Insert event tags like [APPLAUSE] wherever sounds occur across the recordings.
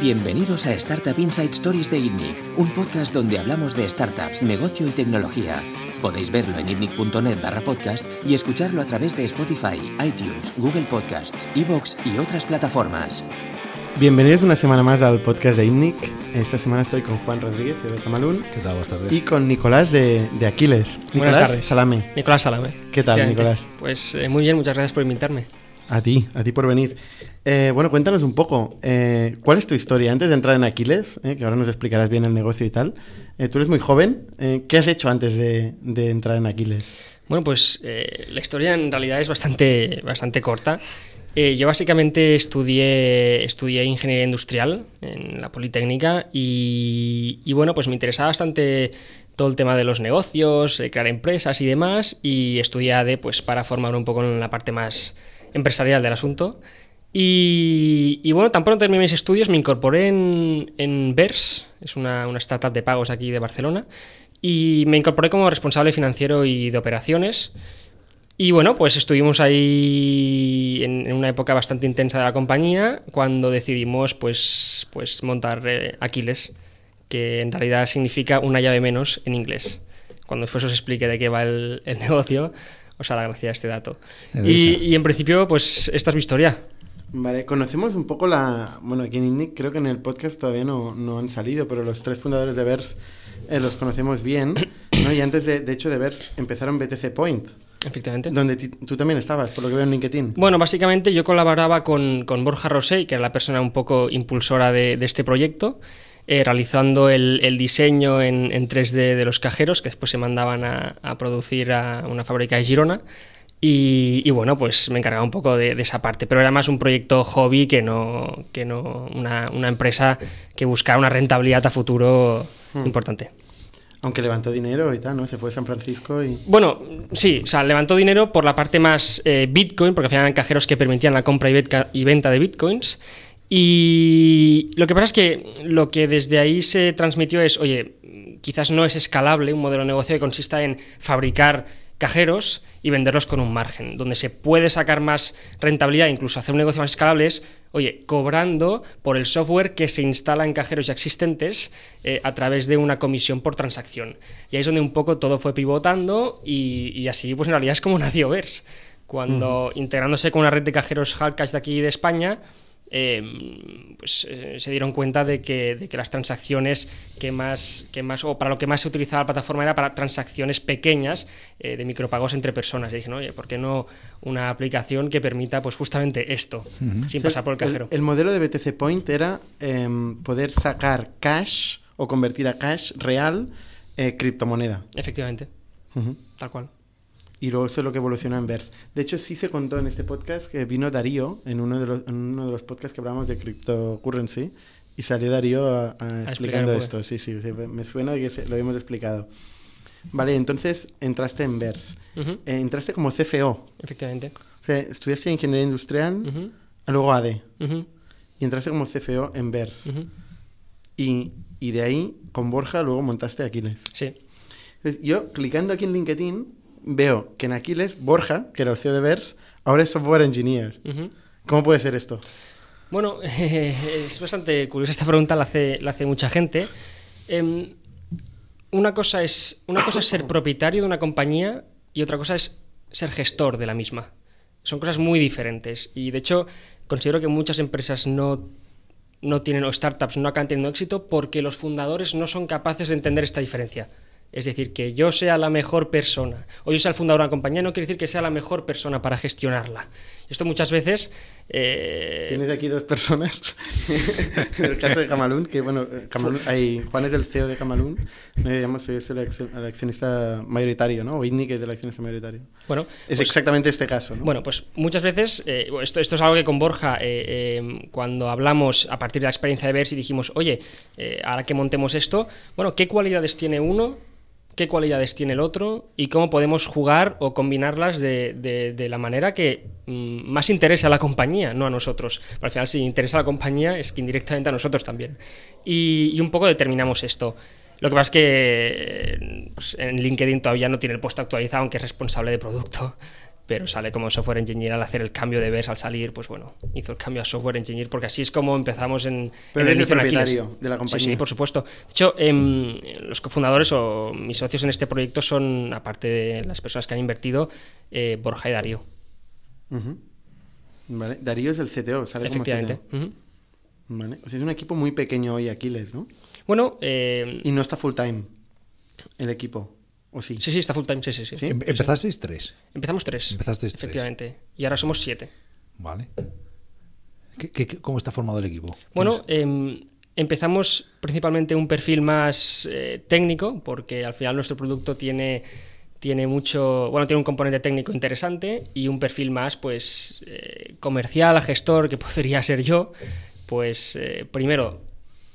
Bienvenidos a Startup Inside Stories de ITNIC, un podcast donde hablamos de startups, negocio y tecnología. Podéis verlo en itnic.net barra podcast y escucharlo a través de Spotify, iTunes, Google Podcasts, Evox y otras plataformas. Bienvenidos una semana más al podcast de ITNIC. Esta semana estoy con Juan Rodríguez de Camalún. ¿Qué tal? Buenas tardes. Y con Nicolás de, de Aquiles. Buenas Nicolás tardes. Salame. Nicolás Salame. ¿Qué tal. Nicolás? Pues eh, muy bien, muchas gracias por invitarme. A ti, a ti por venir. Eh, bueno, cuéntanos un poco, eh, ¿cuál es tu historia? Antes de entrar en Aquiles, eh, que ahora nos explicarás bien el negocio y tal, tú eres muy joven, ¿qué has hecho antes de, entrar en Aquiles? Bueno, pues la historia en realidad es bastante, bastante corta. Yo básicamente estudié, estudié ingeniería industrial en la Politécnica y, y, bueno, pues me interesaba bastante todo el tema de los negocios, crear empresas y demás y estudié ADE pues para formar un poco en la parte más empresarial del asunto. Y, y bueno, tan pronto terminé mis estudios, me incorporé en, en Vers, es una, una startup de pagos aquí de Barcelona, y me incorporé como responsable financiero y de operaciones. Y bueno, pues estuvimos ahí en, en una época bastante intensa de la compañía cuando decidimos pues, pues montar eh, Aquiles, que en realidad significa una llave menos en inglés. Cuando después os explique de qué va el, el [LAUGHS] negocio, os hará gracia este dato. Y, y en principio, pues esta es mi historia. Vale, conocemos un poco la... Bueno, aquí en INNIC creo que en el podcast todavía no, no han salido, pero los tres fundadores de Vers eh, los conocemos bien, [COUGHS] ¿no? Y antes, de, de hecho, de Vers empezaron BTC Point, Efectivamente. donde tú también estabas, por lo que veo en LinkedIn. Bueno, básicamente yo colaboraba con, con Borja Rosé, que era la persona un poco impulsora de, de este proyecto, eh, realizando el, el diseño en, en 3D de los cajeros, que después se mandaban a, a producir a una fábrica de Girona. Y, y bueno, pues me encargaba un poco de, de esa parte, pero era más un proyecto hobby que no, que no una, una empresa que buscara una rentabilidad a futuro importante. Aunque levantó dinero y tal, ¿no? Se fue a San Francisco y... Bueno, sí, o sea, levantó dinero por la parte más eh, Bitcoin, porque al final eran cajeros que permitían la compra y, y venta de Bitcoins. Y lo que pasa es que lo que desde ahí se transmitió es, oye, quizás no es escalable un modelo de negocio que consista en fabricar cajeros y venderlos con un margen. Donde se puede sacar más rentabilidad, incluso hacer un negocio más escalable es, oye, cobrando por el software que se instala en cajeros ya existentes eh, a través de una comisión por transacción. Y ahí es donde un poco todo fue pivotando y, y así, pues en realidad es como [LAUGHS] nació Vers. Cuando integrándose con una red de cajeros Halcash de aquí de España, eh, pues eh, se dieron cuenta de que, de que las transacciones que más, que más, o para lo que más se utilizaba la plataforma era para transacciones pequeñas eh, de micropagos entre personas. Y dije, oye, ¿por qué no una aplicación que permita pues justamente esto, sin pasar por el cajero? El, modelo de BTC Point era em, poder sacar cash o convertir a cash real eh, criptomoneda. Efectivamente, tal cual. Y luego eso es lo que evolucionó en Vers. De hecho, sí se contó en este podcast que vino Darío en uno de los, en uno de los podcasts que hablamos de cryptocurrency y salió Darío a- a explicando esto. Sí, sí, me suena que lo habíamos explicado. Vale, entonces entraste en Vers. Ujú, Eh, entraste como CFO. Efectivamente. O sea, estudiaste ingeniería industrial, Ujú, luego AD. ujú, Y entraste como CFO en Vers. ujú. Y, y de ahí, con Borja, luego montaste Aquiles. Sí. Entonces, yo, clicando aquí en LinkedIn, veo que en Aquiles, Borja, que era el CEO de Vers, ahora es software engineer. ¿Cómo puede ser esto? Bueno, [LAUGHS] es bastante curiosa esta pregunta, la hace, la hace mucha gente. Em, una, cosa es, una cosa es ser [LAUGHS] propietario de una compañía y otra cosa es ser gestor de la misma. Son cosas muy diferentes y de hecho considero que muchas empresas no, no tienen o startups no acaban teniendo éxito porque los fundadores no son capaces de entender esta diferencia. Es decir, que yo sea la mejor persona o yo sea el fundador de una compañía no quiere decir que sea la mejor persona para gestionarla. Esto muchas veces... eh, Tienes aquí dos personas. en [LAUGHS] el caso de Camalún, que bueno, Camalún, ahí, Juan es el CEO de Camalún, digamos, es el, el accionista mayoritario, ¿no? O Whitney, que es el accionista mayoritario. bueno, Es pues- exactamente este caso, ¿no? Bueno, pues muchas veces, eh, esto, esto es algo que con Borja, eh, cuando hablamos a partir de la experiencia de Vers y dijimos, oye, ahora que montemos esto, bueno, ¿qué cualidades tiene uno? ¿Qué cualidades tiene el otro? ¿Y cómo podemos jugar o combinarlas de, la manera que mm, más interesa a la compañía, no a nosotros? Pero al final, si interesa a la compañía, es que indirectamente a nosotros también. Y, un poco determinamos esto. Lo que pasa es que pues, en LinkedIn todavía no tiene el puesto actualizado, aunque es responsable de producto. Pero sale como software engineer al hacer el cambio de VERS al salir, pues bueno, hizo el cambio a software engineer porque así es como empezamos en, Pero en el Aquiles. propietario de la compañía. Sí, sí, por supuesto. De hecho, em, los cofundadores o mis socios en este proyecto son, aparte de las personas que han invertido, eh, Borja y Darío. Vale. Darío es el CTO, sale como Efectivamente. CTO. Ujú. Vale. O sea, es un equipo muy pequeño hoy, Aquiles, ¿no? Bueno, eh, Y no está full time el equipo. ¿O sí? sí, sí, está full time, sí, sí, sí. ¿Sí? Em- Empezasteis tres. Empezamos tres. Empezasteis tres. Efectivamente. Y ahora somos siete. Vale. ¿Qué- qué- qué- cómo está formado el equipo? Bueno, em, empezamos principalmente un perfil más eh, técnico, porque al final nuestro producto tiene, tiene mucho, bueno, tiene un componente técnico interesante y un perfil más, pues, eh, comercial, gestor, que [LAUGHS] podría ser yo, pues, eh, primero,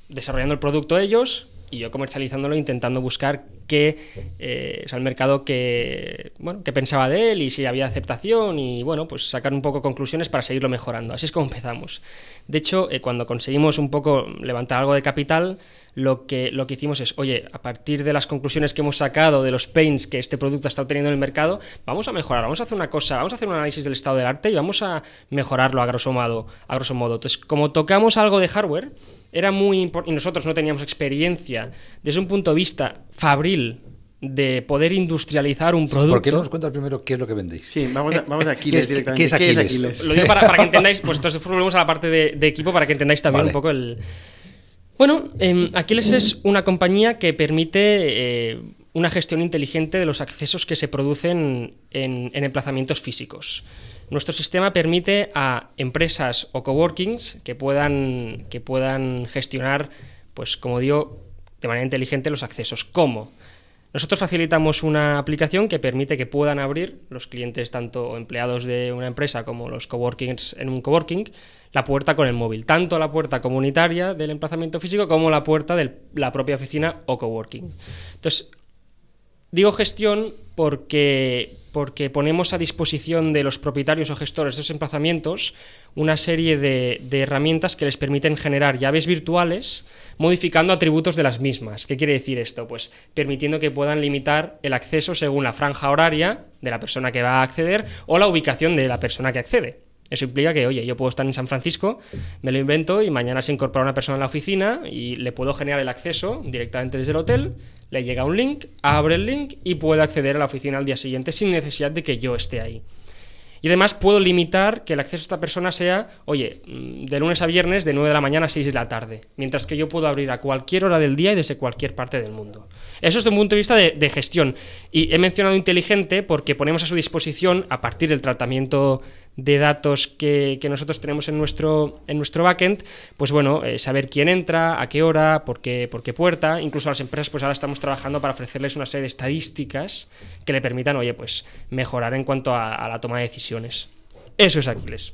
desarrollando el producto ellos y yo comercializándolo, intentando buscar qué, eh, mercado que, bueno, qué pensaba de él y si había aceptación y, bueno, pues sacar un poco conclusiones para seguirlo mejorando. Así es como empezamos. De hecho, eh, cuando conseguimos un poco levantar algo de capital, lo que, lo que hicimos es, oye, a partir de las conclusiones que hemos sacado de los pains que este producto está obteniendo en el mercado, vamos a mejorar, vamos a hacer una cosa, vamos a hacer un análisis del estado del arte y vamos a mejorarlo a grosso modo. A grosso modo. Entonces, como tocamos algo de hardware, era muy importante, y nosotros no teníamos experiencia desde un punto de vista fabril de poder industrializar un producto. ¿Por qué no nos cuentas primero qué es lo que vendéis? Sí, vamos a, vamos a Aquiles ¿Qué es- directamente. qué es Aquiles? Lo digo para, para que [LAUGHS] entendáis, pues entonces volvemos a la parte de, de equipo para que entendáis también Vale. un poco el... Bueno, em, Aquiles es una compañía que permite eh, una gestión inteligente de los accesos que se producen en, en emplazamientos físicos. Nuestro sistema permite a empresas o coworkings que puedan, que puedan gestionar, pues como digo, de manera inteligente los accesos. ¿Cómo? Nosotros facilitamos una aplicación que permite que puedan abrir los clientes, tanto empleados de una empresa como los coworkings en un coworking, la puerta con el móvil. Tanto la puerta comunitaria del emplazamiento físico como la puerta de la propia oficina o coworking. Entonces, Digo gestión porque, porque ponemos a disposición de los propietarios o gestores de esos emplazamientos una serie de, herramientas que les permiten generar llaves virtuales modificando atributos de las mismas. ¿Qué quiere decir esto? Pues permitiendo que puedan limitar el acceso según la franja horaria de la persona que va a acceder o la ubicación de la persona que accede. Eso implica que, oye, yo puedo estar en San Francisco, me lo invento y mañana se incorpora una persona en la oficina y le puedo generar el acceso directamente desde el hotel, le llega un link, abre el link y puede acceder a la oficina al día siguiente sin necesidad de que yo esté ahí. Y además puedo limitar que el acceso a esta persona sea, oye, mm, de lunes a viernes de 9 de la mañana a 6 de la tarde, mientras que yo puedo abrir a cualquier hora del día y desde cualquier parte del mundo. Eso es desde un punto de vista de, de gestión. Y he mencionado inteligente porque ponemos a su disposición, a partir del tratamiento de datos que, que nosotros tenemos en nuestro, en nuestro backend, pues bueno, eh, saber quién entra, a qué hora, por qué, por qué puerta. Incluso a las empresas, pues ahora estamos trabajando para ofrecerles una serie de estadísticas que le permitan, oye, pues mejorar en cuanto a, a la toma de decisiones. Eso es Aquiles,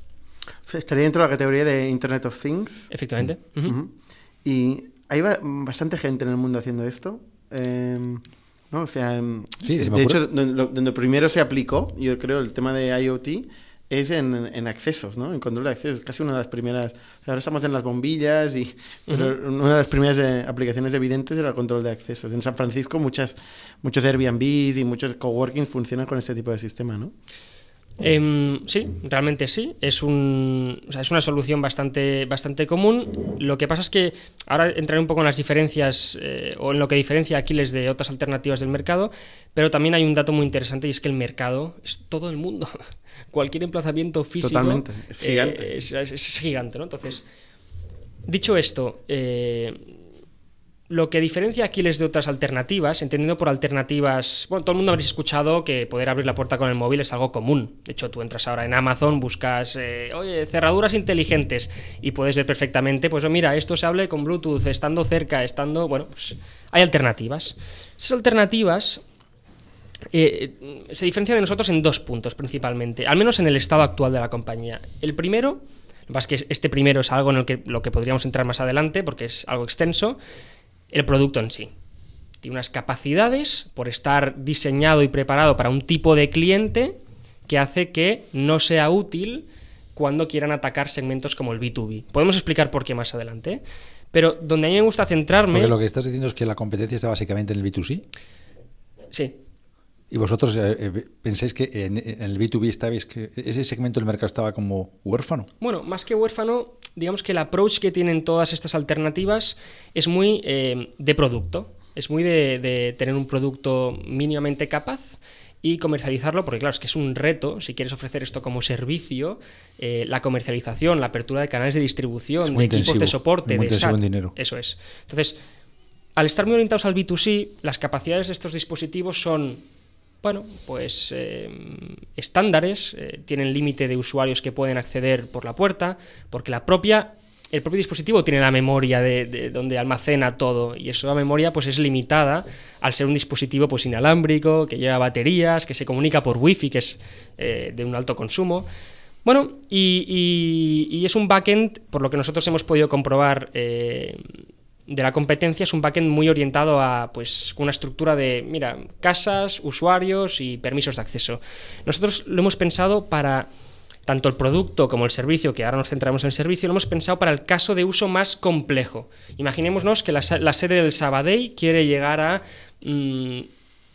Estaría dentro de la categoría de Internet of Things. efectivamente. Ujú. Y hay ba- bastante gente en el mundo haciendo esto. Eh, ¿no? O sea, em, Sí, se me de ocurre. hecho, donde, donde primero se aplicó, yo creo, el tema de IoT es en, en accesos, ¿no? En control de accesos. Casi una de las primeras. o sea, ahora estamos en las bombillas, y, pero una de las primeras eh, aplicaciones evidentes era el control de accesos. En San Francisco, muchas, muchos Airbnbs y muchos coworking funcionan con este tipo de sistema, ¿no? Em, sí, realmente sí. Es, un, o sea, es una solución bastante, bastante común. Lo que pasa es que ahora entraré un poco en las diferencias eh, o en lo que diferencia a Aquiles de otras alternativas del mercado, pero también hay un dato muy interesante y es que el mercado es todo el mundo. [LAUGHS] Cualquier emplazamiento físico Totalmente, es gigante. eh, es, es- es gigante, ¿no? Entonces, dicho esto, eh, lo que diferencia Aquiles de otras alternativas, entendiendo por alternativas, bueno, todo el mundo habréis escuchado que poder abrir la puerta con el móvil es algo común. De hecho, tú entras ahora en Amazon, buscas, eh, oye, cerraduras inteligentes y puedes ver perfectamente, pues oh, mira, esto se hable con Bluetooth, estando cerca, estando, bueno, pues hay alternativas. Esas alternativas eh, se diferencia de nosotros en dos puntos principalmente, al menos en el estado actual de la compañía. El primero, lo que es que este primero es algo en el que, lo que podríamos entrar más adelante porque es algo extenso, el producto en sí. Tiene unas capacidades por estar diseñado y preparado para un tipo de cliente que hace que no sea útil cuando quieran atacar segmentos como el B2B. Podemos explicar por qué más adelante, pero donde a mí me gusta centrarme... Porque lo que estás diciendo es que la competencia está básicamente en el B2C. Sí. ¿Y vosotros eh, eh, pensáis que en, en el B2B estabais que ese segmento del mercado estaba como huérfano? Bueno, más que huérfano, digamos que el approach que tienen todas estas alternativas es muy eh, de producto, es muy de, de tener un producto mínimamente capaz y comercializarlo, porque claro, es que es un reto, si quieres ofrecer esto como servicio, eh, la comercialización, la apertura de canales de distribución, de equipos de soporte, de SAT. dinero. Eso es. Entonces, al estar muy orientados al B2C, las capacidades de estos dispositivos son, bueno, pues eh, estándares, eh, tienen límite de usuarios que pueden acceder por la puerta, porque la propia el propio dispositivo tiene la memoria de, de donde almacena todo y esa memoria pues es limitada al ser un dispositivo pues inalámbrico que lleva baterías que se comunica por wifi que es eh, de un alto consumo. Bueno y, es un backend por lo que nosotros hemos podido comprobar de la competencia es un backend muy orientado a pues una estructura de mira casas usuarios y permisos de acceso nosotros lo hemos pensado para tanto el producto como el servicio, que ahora nos centramos en el servicio, lo hemos pensado para el caso de uso más complejo. Imaginémonos que la, la sede del Sabadell quiere llegar a mm,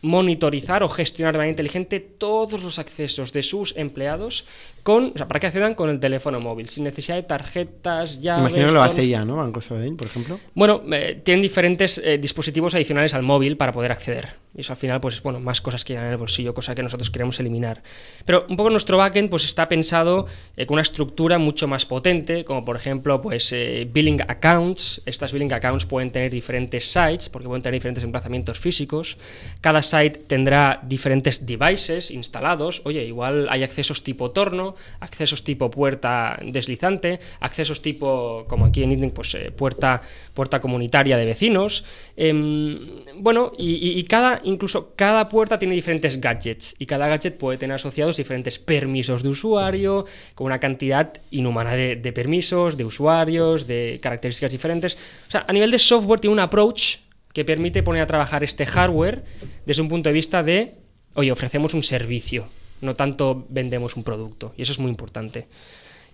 monitorizar o gestionar de manera inteligente todos los accesos de sus empleados con, o sea, para que accedan con el teléfono móvil, sin necesidad de tarjetas, llaves... Imagino que lo hace ya, ¿no? Banco Sabadell, por ejemplo. bueno, eh, tienen diferentes eh, dispositivos adicionales al móvil para poder acceder. Y eso al final, pues, bueno, más cosas que llevan en el bolsillo, cosa que nosotros queremos eliminar. Pero un poco nuestro backend, pues, está pensado eh, con una estructura mucho más potente, como por ejemplo, pues, eh, billing accounts. Estas billing accounts pueden tener diferentes sites, porque pueden tener diferentes emplazamientos físicos. Cada site tendrá diferentes devices instalados. Oye, igual hay accesos tipo torno, accesos tipo puerta deslizante, accesos tipo, como aquí en Idling, pues eh, puerta, puerta comunitaria de vecinos. Em, bueno, y, cada, incluso cada puerta tiene diferentes gadgets y cada gadget puede tener asociados diferentes permisos de usuario, con una cantidad inhumana de permisos, de usuarios, de características diferentes. O sea, a nivel de software tiene un approach que permite poner a trabajar este hardware desde un punto de vista de, oye, ofrecemos un servicio, no tanto vendemos un producto, y eso es muy importante.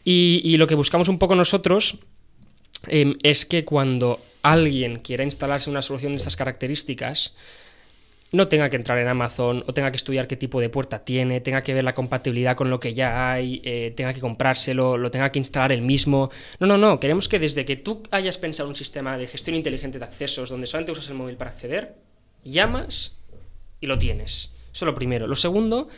Y, lo que buscamos un poco nosotros em, es que cuando alguien quiera instalarse una solución de estas características, no tenga que entrar en Amazon o tenga que estudiar qué tipo de puerta tiene, tenga que ver la compatibilidad con lo que ya hay, eh, tenga que comprárselo, lo tenga que instalar él mismo. No, no, no. Queremos que desde que tú hayas pensado un sistema de gestión inteligente de accesos donde solamente usas el móvil para acceder, llamas y lo tienes. Eso es lo primero. Lo segundo,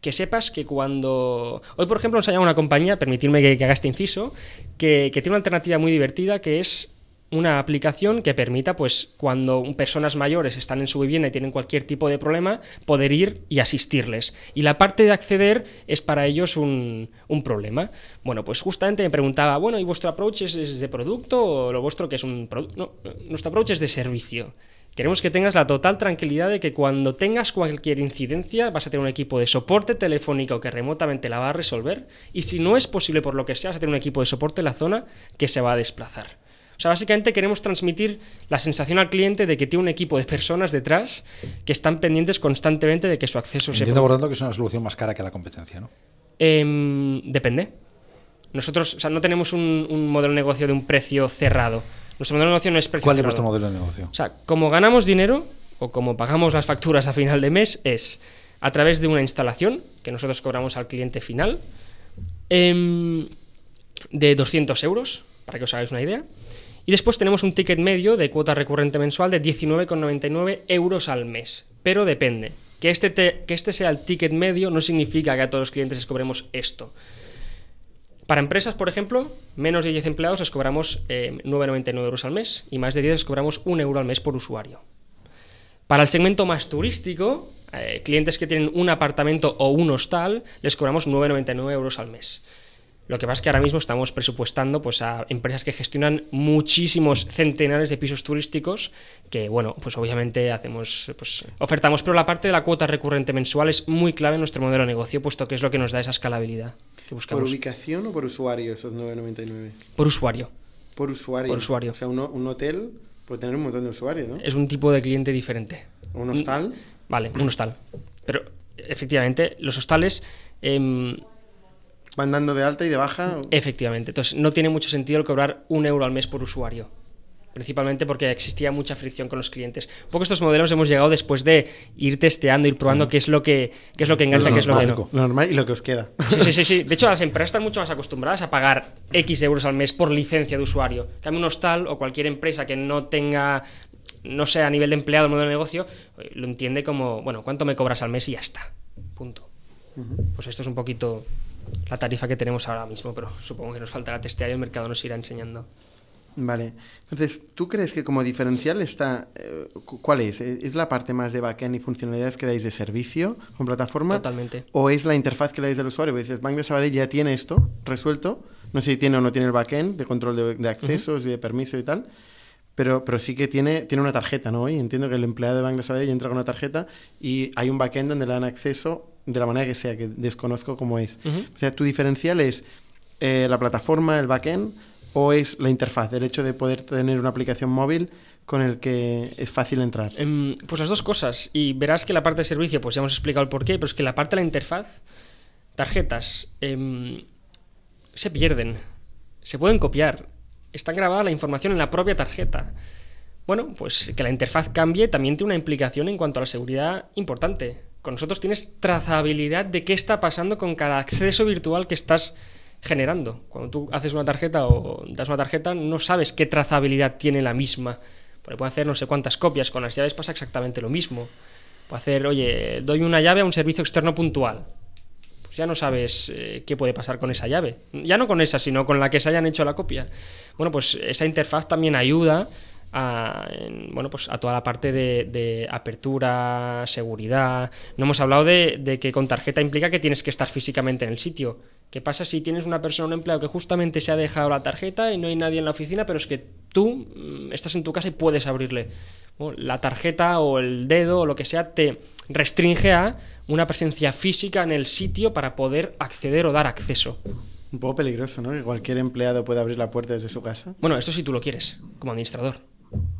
que sepas que cuando... Hoy, por ejemplo, nos ha llamado una compañía, permitirme que, haga este inciso, que, tiene una alternativa muy divertida que es una aplicación que permita, pues, cuando personas mayores están en su vivienda y tienen cualquier tipo de problema, poder ir y asistirles. Y la parte de acceder es para ellos un, un problema. Bueno, pues justamente me preguntaba, bueno, ¿y vuestro approach es, es de producto o lo vuestro que es un producto? No, nuestro approach es de servicio. Queremos que tengas la total tranquilidad de que cuando tengas cualquier incidencia vas a tener un equipo de soporte telefónico que remotamente la va a resolver y si no es posible por lo que sea, vas a tener un equipo de soporte en la zona que se va a desplazar. O sea, básicamente queremos transmitir la sensación al cliente de que tiene un equipo de personas detrás que están pendientes constantemente de que su acceso se Entiendo, por tanto, que es una solución más cara que la competencia, ¿no? Em, depende. Nosotros, o sea, no tenemos un, un modelo de negocio de un precio cerrado. Nuestro modelo de negocio no es precio ¿Cuál es vuestro modelo de negocio? O sea, como ganamos dinero o como pagamos las facturas a final de mes es a través de una instalación que nosotros cobramos al cliente final em, de 200 euros, para que os hagáis una idea. Y después tenemos un ticket medio de cuota recurrente mensual de 19,99 euros al mes. Pero depende. Que este, te- que este sea el ticket medio no significa que a todos los clientes les cobremos esto. Para empresas, por ejemplo, menos de 10 empleados les cobramos eh, 9,99 euros al mes y más de 10 les cobramos 1 euro al mes por usuario. Para el segmento más turístico, eh, clientes que tienen un apartamento o un hostal, les cobramos 9,99 euros al mes. Lo que pasa es que ahora mismo estamos presupuestando pues, a empresas que gestionan muchísimos centenares de pisos turísticos que, bueno, pues obviamente hacemos, pues, ofertamos, pero la parte de la cuota recurrente mensual es muy clave en nuestro modelo de negocio, puesto que es lo que nos da esa escalabilidad que ¿Por buscamos. ubicación o por usuario esos 9,99? Por usuario. Por usuario. Por usuario. O sea, un, un hotel puede tener un montón de usuarios, ¿no? Es un tipo de cliente diferente. Un hostal. Vale, un hostal. Pero efectivamente, los hostales, em, Van dando de alta y de baja. efectivamente, entonces no tiene mucho sentido el cobrar un euro al mes por usuario. principalmente porque existía mucha fricción con los clientes. Un poco estos modelos hemos llegado después de ir testeando, ir probando qué es lo que qué es lo que engancha, qué es lo que no. Lo normal y lo que os queda. Sí, sí, sí, sí. [LAUGHS] De hecho, las empresas están mucho más acostumbradas a pagar X euros al mes por licencia de usuario. Cambio un hostal o cualquier empresa que no tenga no sea a nivel de empleado el modelo de negocio, eh, lo entiende como, bueno, ¿cuánto me cobras al mes y ya está? Punto. Pues esto es un poquito la tarifa que tenemos ahora mismo, pero supongo que nos faltará testear y el mercado nos irá enseñando. Vale. Entonces, ¿tú crees que como diferencial está... eh, cu- ¿Cuál es? ¿Es la parte más de backend y funcionalidades que dais de servicio con plataforma? Totalmente. ¿O es la interfaz que le dais al usuario? Porque dices, Bank de Sabadell ya tiene esto resuelto. No sé si tiene o no tiene el backend de control de, de accesos y de permiso y tal. Pero, pero sí que tiene, tiene una tarjeta, ¿no? Y entiendo que el empleado de Bank de Sabadell entra con una tarjeta y hay un backend donde le dan acceso de la manera que sea, que desconozco cómo es. O sea, tu diferencial es eh, la plataforma, el backend, o es la interfaz, el hecho de poder tener una aplicación móvil con el que es fácil entrar. Em, pues las dos cosas. Y verás que la parte de servicio, pues ya hemos explicado el porqué, pero es que la parte de la interfaz, tarjetas, em, se pierden, se pueden copiar, está grabada la información en la propia tarjeta. Bueno, pues que la interfaz cambie también tiene una implicación en cuanto a la seguridad importante. Con nosotros tienes trazabilidad de qué está pasando con cada acceso virtual que estás generando. Cuando tú haces una tarjeta o das una tarjeta, no sabes qué trazabilidad tiene la misma. Porque puede hacer no sé cuántas copias. Con las llaves pasa exactamente lo mismo. Puede hacer, oye, doy una llave a un servicio externo puntual. Pues ya no sabes eh, qué puede pasar con esa llave. Ya no con esa, sino con la que se hayan hecho la copia. Bueno, pues esa interfaz también ayuda a, en- bueno, pues a toda la parte de, de apertura, seguridad. No hemos hablado de, de que con tarjeta implica que tienes que estar físicamente en el sitio. ¿Qué pasa si tienes una persona, un empleado que justamente se ha dejado la tarjeta y no hay nadie en la oficina, pero es que tú mm, estás en tu casa y puedes abrirle? Bueno, la tarjeta o el dedo o lo que sea te restringe a una presencia física en el sitio para poder acceder o dar acceso. Un poco peligroso, ¿no? Que cualquier empleado pueda abrir la puerta desde su casa. Bueno, esto si tú lo quieres, como administrador.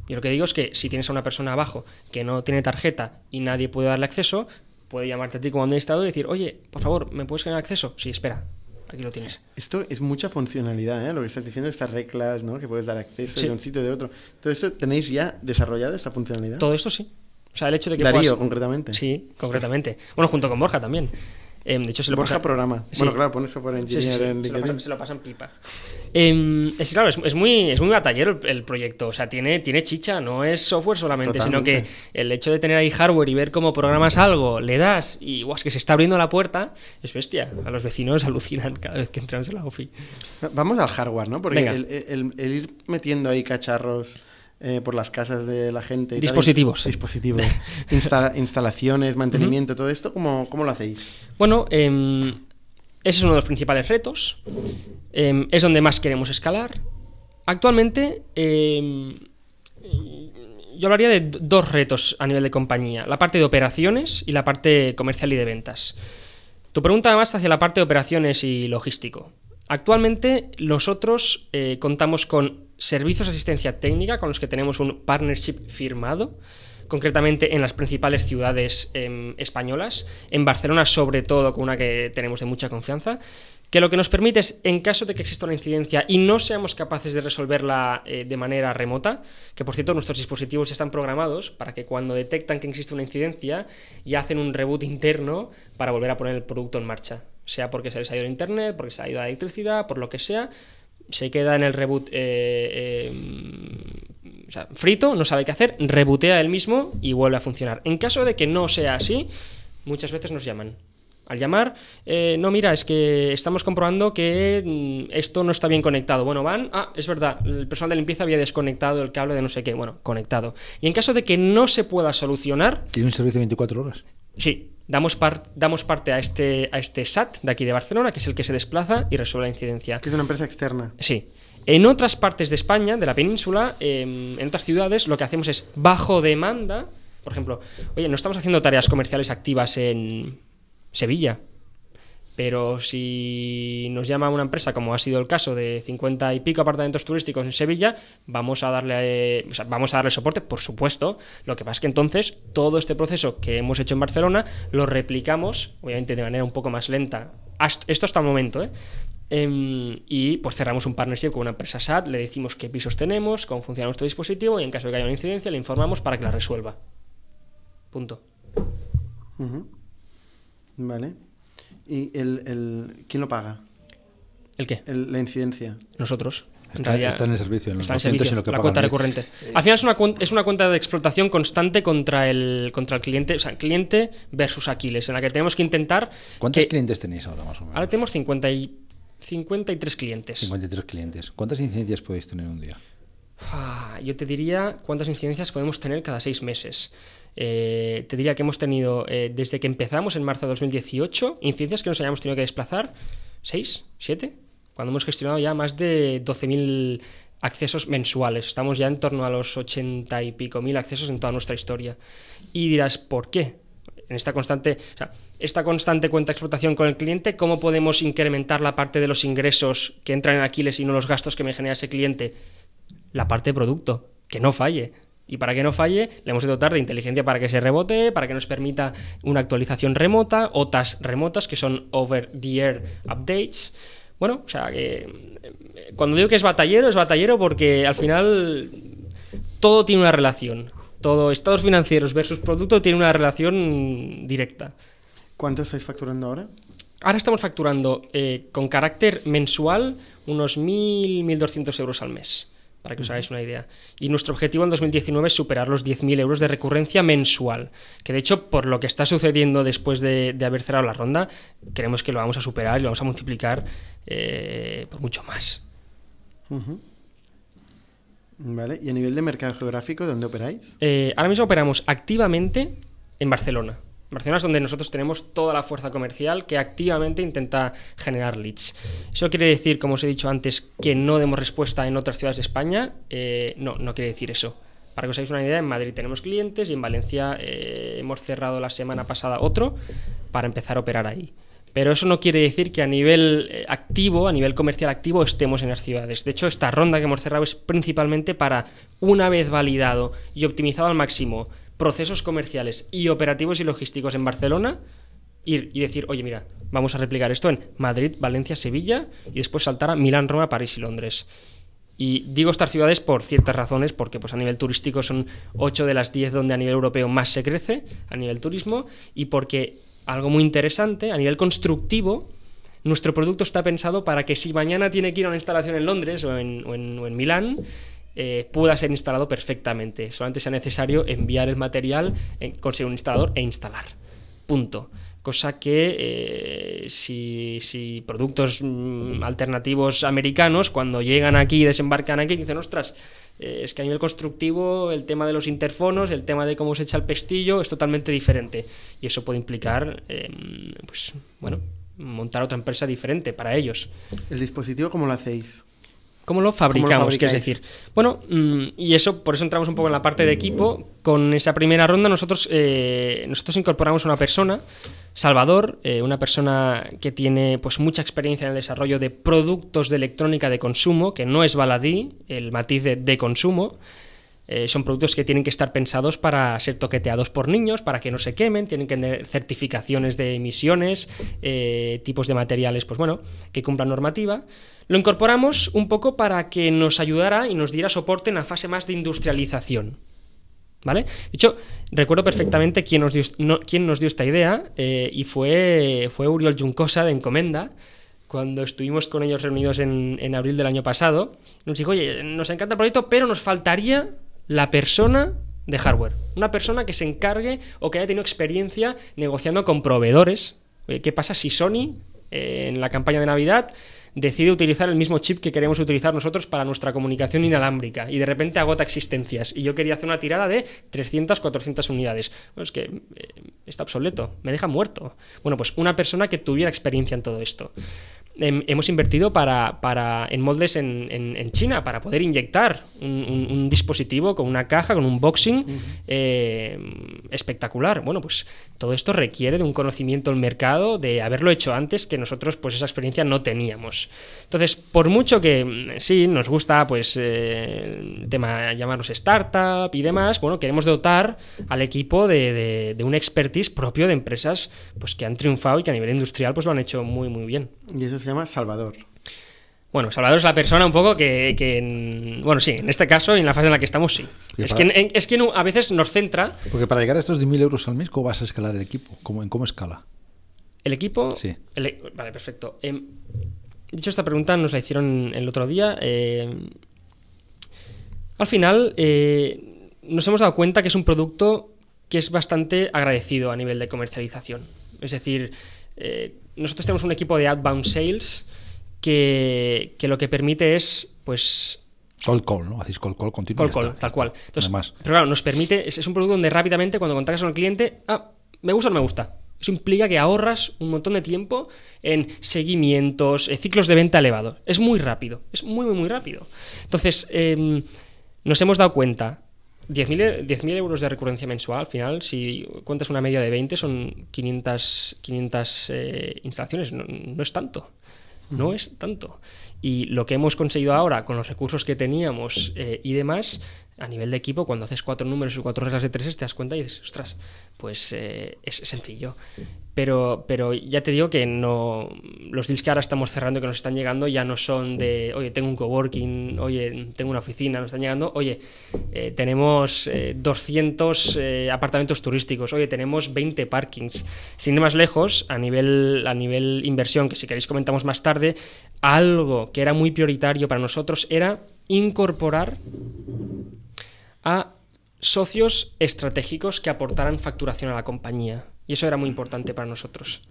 Yo lo que digo es que si tienes a una persona abajo que no tiene tarjeta y nadie puede darle acceso, puede llamarte a ti como administrador y decir, oye, por favor, ¿me puedes generar acceso? Sí, espera, aquí lo tienes. Esto es mucha funcionalidad, ¿eh? Lo que estás diciendo, estas reglas, ¿no? Que puedes dar acceso Sí. de un sitio de otro. ¿Todo esto tenéis ya desarrollado, esta funcionalidad? Todo esto sí. O sea, el hecho de que Darío, puedas- concretamente. Sí, concretamente. Bueno, junto con Borja también. Em, de hecho, se lo Borja pasa- programa. Sí. Bueno, claro, pon software sí, engineer sí, en se, lo LinkedIn. pasan, se lo pasan pipa. Em, es claro, es, es muy, es muy batallero el, el proyecto. O sea, tiene, tiene chicha, no es software solamente, sino que el hecho de tener ahí hardware y ver cómo programas algo, le das y guau, es que se está abriendo la puerta, es bestia. A los vecinos alucinan cada vez que entramos en la OFI. Vamos al hardware, ¿no? Porque el- el ir metiendo ahí cacharros eh, por las casas de la gente. y tal, Dispositivos. dispositivos. [LAUGHS] Insta- instalaciones, mantenimiento, todo esto, ¿cómo, cómo lo hacéis? Bueno, em, ese es uno de los principales retos. Em, es donde más queremos escalar. Actualmente, em, yo hablaría de dos retos a nivel de compañía. La parte de operaciones y la parte comercial y de ventas. Tu pregunta además hacia la parte de operaciones y logístico. Actualmente nosotros eh, contamos con servicios de asistencia técnica con los que tenemos un partnership firmado, concretamente en las principales ciudades em, españolas, en Barcelona sobre todo con una que tenemos de mucha confianza, que lo que nos permite es, en caso de que exista una incidencia y no seamos capaces de resolverla eh, de manera remota, que por cierto nuestros dispositivos están programados para que cuando detectan que existe una incidencia ya hacen un reboot interno para volver a poner el producto en marcha, sea porque se les ha ido el internet, porque se ha ido la electricidad, por lo que sea, se queda en el reboot eh, eh, o sea, frito, no sabe qué hacer, rebootea él mismo y vuelve a funcionar. En caso de que no sea así, muchas veces nos llaman. Al llamar, eh, no, mira, es que estamos comprobando que mm, esto no está bien conectado. Bueno, van, ah, es verdad, el personal de limpieza había desconectado el cable de no sé qué, bueno, conectado. Y en caso de que no se pueda solucionar, Tiene un servicio de 24 horas. Sí, damos, par- damos parte a este, a este SAT de aquí de Barcelona, que es el que se desplaza y resuelve la incidencia. Que es una empresa externa. Sí. En otras partes de España, de la península, em, en otras ciudades, lo que hacemos es bajo demanda. Por ejemplo, oye, no estamos haciendo tareas comerciales activas en Sevilla. Pero si nos llama una empresa, como ha sido el caso de 50 y pico apartamentos turísticos en Sevilla, vamos a darle, o sea, vamos a darle soporte, por supuesto. Lo que pasa es que entonces todo este proceso que hemos hecho en Barcelona lo replicamos, obviamente de manera un poco más lenta. Hast- Esto hasta el momento, ¿eh? Em, y pues cerramos un partnership con una empresa SAT, le decimos qué pisos tenemos, cómo funciona nuestro dispositivo y en caso de que haya una incidencia le informamos para que la resuelva. Punto. Vale. ¿Y el, el- quién lo paga? ¿El qué? El- la incidencia. Nosotros. Está, realidad, está en el servicio, en los está en servicio, en lo que la cuenta recurrente. Al final es una, es una cuenta de explotación constante contra el, contra el cliente, o sea, cliente versus Aquiles, en la que tenemos que intentar. ¿Cuántos que- clientes tenéis ahora más o menos? Ahora tenemos 50 y 53 clientes. 53 clientes. ¿Cuántas incidencias podéis tener un día? Ah, yo te diría cuántas incidencias podemos tener cada seis meses. Eh, te diría que hemos tenido, eh, desde que empezamos en marzo de 2018, incidencias que nos hayamos tenido que desplazar, ¿seis? ¿Siete? Cuando hemos gestionado ya más de 12.000 accesos mensuales. Estamos ya en torno a los 80 y pico mil accesos en toda nuestra historia. Y dirás, ¿por qué? En esta constante, o sea, esta constante cuenta de explotación con el cliente, ¿cómo podemos incrementar la parte de los ingresos que entran en Aquiles y no los gastos que me genera ese cliente? la parte de producto, que no falle. Y para que no falle, le hemos de dotar de inteligencia para que se rebote, para que nos permita una actualización remota, OTAs remotas, que son over-the-air updates. Bueno, o sea, que eh, cuando digo que es batallero, es batallero porque al final todo tiene una relación. Todo, estados financieros versus producto tiene una relación directa. ¿Cuánto estáis facturando ahora? Ahora estamos facturando eh, con carácter mensual unos 1.000, 1.200 euros al mes, para que os hagáis una idea. Y nuestro objetivo en 2019 es superar los 10.000 euros de recurrencia mensual, que de hecho, por lo que está sucediendo después de, de haber cerrado la ronda, creemos que lo vamos a superar y lo vamos a multiplicar eh, por mucho más. Vale. ¿Y a nivel de mercado geográfico, dónde operáis? Eh, ahora mismo operamos activamente en Barcelona. Barcelona donde nosotros tenemos toda la fuerza comercial que activamente intenta generar leads. ¿Eso quiere decir, como os he dicho antes, que no demos respuesta en otras ciudades de España? Eh, no, no quiere decir eso. Para que os hagáis una idea, en Madrid tenemos clientes y en Valencia eh, hemos cerrado la semana pasada otro para empezar a operar ahí. Pero eso no quiere decir que a nivel eh, activo, a nivel comercial activo, estemos en las ciudades. De hecho, esta ronda que hemos cerrado es principalmente para, una vez validado y optimizado al máximo procesos comerciales y operativos y logísticos en Barcelona, ir y decir, oye, mira, vamos a replicar esto en Madrid, Valencia, Sevilla y después saltar a Milán, Roma, París y Londres. Y digo estas ciudades por ciertas razones, porque pues a nivel turístico son 8 de las 10 donde a nivel europeo más se crece, a nivel turismo, y porque algo muy interesante, a nivel constructivo, nuestro producto está pensado para que si mañana tiene que ir a una instalación en Londres o en, o en- o en Milán, eh, pueda ser instalado perfectamente. Solamente sea necesario enviar el material, conseguir un instalador e instalar. Punto. Cosa que eh, si, si productos mm, alternativos americanos, cuando llegan aquí y desembarcan aquí, dicen, ostras, eh, es que a nivel constructivo el tema de los interfonos, el tema de cómo se echa el pestillo es totalmente diferente. Y eso puede implicar, eh, pues, bueno, montar otra empresa diferente para ellos. ¿El dispositivo cómo lo hacéis? ¿Cómo lo fabricamos? es decir, bueno, mm, y eso, por eso entramos un poco en la parte de equipo. Con esa primera ronda nosotros, eh, nosotros incorporamos a una persona, Salvador, eh, una persona que tiene pues mucha experiencia en el desarrollo de productos de electrónica de consumo, que no es baladí, el matiz de, de consumo. Eh, son productos que tienen que estar pensados para ser toqueteados por niños, para que no se quemen, tienen que tener certificaciones de emisiones, eh, tipos de materiales, pues bueno, que cumplan normativa. Lo incorporamos un poco para que nos ayudara y nos diera soporte en la fase más de industrialización. ¿Vale? De hecho, recuerdo perfectamente quién nos dio, quién nos dio esta idea eh, y fue, fue Uriol Juncosa de Encomenda, cuando estuvimos con ellos reunidos en, en abril del año pasado. Nos dijo, oye, nos encanta el proyecto, pero nos faltaría la persona de hardware. Una persona que se encargue o que haya tenido experiencia negociando con proveedores. Oye, ¿qué pasa si Sony, eh, en la campaña de Navidad, decide utilizar el mismo chip que queremos utilizar nosotros para nuestra comunicación inalámbrica y de repente agota existencias. Y yo quería hacer una tirada de 300, 400 unidades. Bueno, es que eh, está obsoleto, me deja muerto. Bueno, pues una persona que tuviera experiencia en todo esto. Em, hemos invertido para, para- en moldes en, en- en China para poder inyectar un, un- un dispositivo con una caja, con un boxing eh, espectacular. Bueno, pues todo esto requiere de un conocimiento del mercado, de haberlo hecho antes, que nosotros pues esa experiencia no teníamos. Entonces, por mucho que mm, sí, nos gusta pues eh, el tema llamarnos startup y demás, bueno, queremos dotar al equipo de, de- de un expertise propio de empresas pues que han triunfado y que a nivel industrial pues lo han hecho muy muy bien. Y eso se llama Salvador. Bueno, Salvador es la persona un poco que, que en- bueno, sí, en este caso y en la fase en la que estamos, sí. Es para- que, es a veces nos centra Porque para llegar a estos 10.000 euros al mes, ¿cómo vas a escalar el equipo? ¿Cómo, ¿En cómo escala? el equipo. Sí. el e- vale, perfecto. Em, dicho esta pregunta, nos la hicieron el otro día. em, al final, eh, nos hemos dado cuenta que es un producto que es bastante agradecido a nivel de comercialización. Es decir, eh, nosotros tenemos un equipo de outbound sales que, que lo que permite es, pues, Cold call, ¿no? Hacéis cold call continuo. y Call está, tal cual. Entonces, No hay más. pero claro, nos permite, es, es un producto donde rápidamente cuando contactas con el cliente, ah, me gusta o no me gusta. Eso implica que ahorras un montón de tiempo en seguimientos, eh, ciclos de venta elevados. Es muy rápido, es muy, muy, muy rápido. Entonces, em, nos hemos dado cuenta, 10.000 e- 10.000 euros de recurrencia mensual, al final, si cuentas una media de 20, son 500, 500 eh, instalaciones, no, no es tanto. No es tanto. Y lo que hemos conseguido ahora con los recursos que teníamos eh, y demás, a nivel de equipo, cuando haces cuatro números y cuatro reglas de tres, te das cuenta y dices, ostras, pues eh, es sencillo. Pero, pero ya te digo que no los deals que ahora estamos cerrando, que nos están llegando, ya no son de, oye, tengo un coworking, oye, tengo una oficina, nos están llegando, oye, eh, tenemos eh, 200 eh, apartamentos turísticos, oye, tenemos 20 parkings. Sin ir más lejos, a nivel, a nivel inversión, que si queréis comentamos más tarde, algo que era muy prioritario para nosotros era incorporar a socios estratégicos que aportaran facturación a la compañía. Y eso era muy importante para nosotros.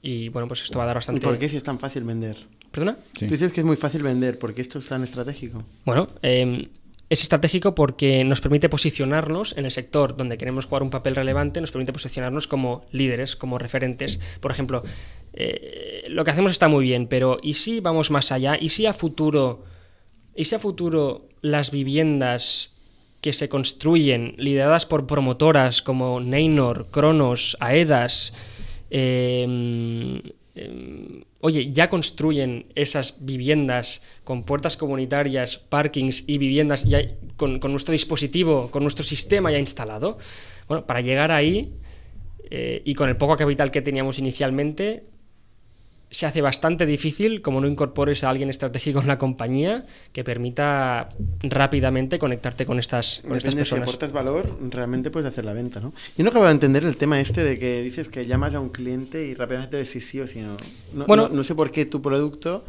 Y bueno, pues esto va a dar ¿Y bastante. por qué si es tan fácil vender? ¿Perdona? Sí. Tú dices que es muy fácil vender, ¿por qué esto es tan estratégico? Bueno, eh, es estratégico porque nos permite posicionarnos en el sector donde queremos jugar un papel relevante, nos permite posicionarnos como líderes, como referentes. Por ejemplo, eh, lo que hacemos está muy bien, pero ¿y si vamos más allá? ¿Y si a futuro, y si a futuro las viviendas que se construyen, lideradas por promotoras como Neynor, Cronos, Aedas, eh, eh, oye, ya construyen esas viviendas con puertas comunitarias, parkings y viviendas ya con, con nuestro dispositivo, con nuestro sistema ya instalado. Bueno, para llegar ahí eh, y con el poco capital que teníamos inicialmente, se hace bastante difícil como no incorpores a alguien estratégico en la compañía que permita rápidamente conectarte con estas, con estas Depende, si personas. aportas valor, realmente puedes hacer la venta, ¿no? Yo no acabo de entender el tema este de que dices que llamas a un cliente y rápidamente ves si sí o si no. No, Bueno- no, no sé por qué tu producto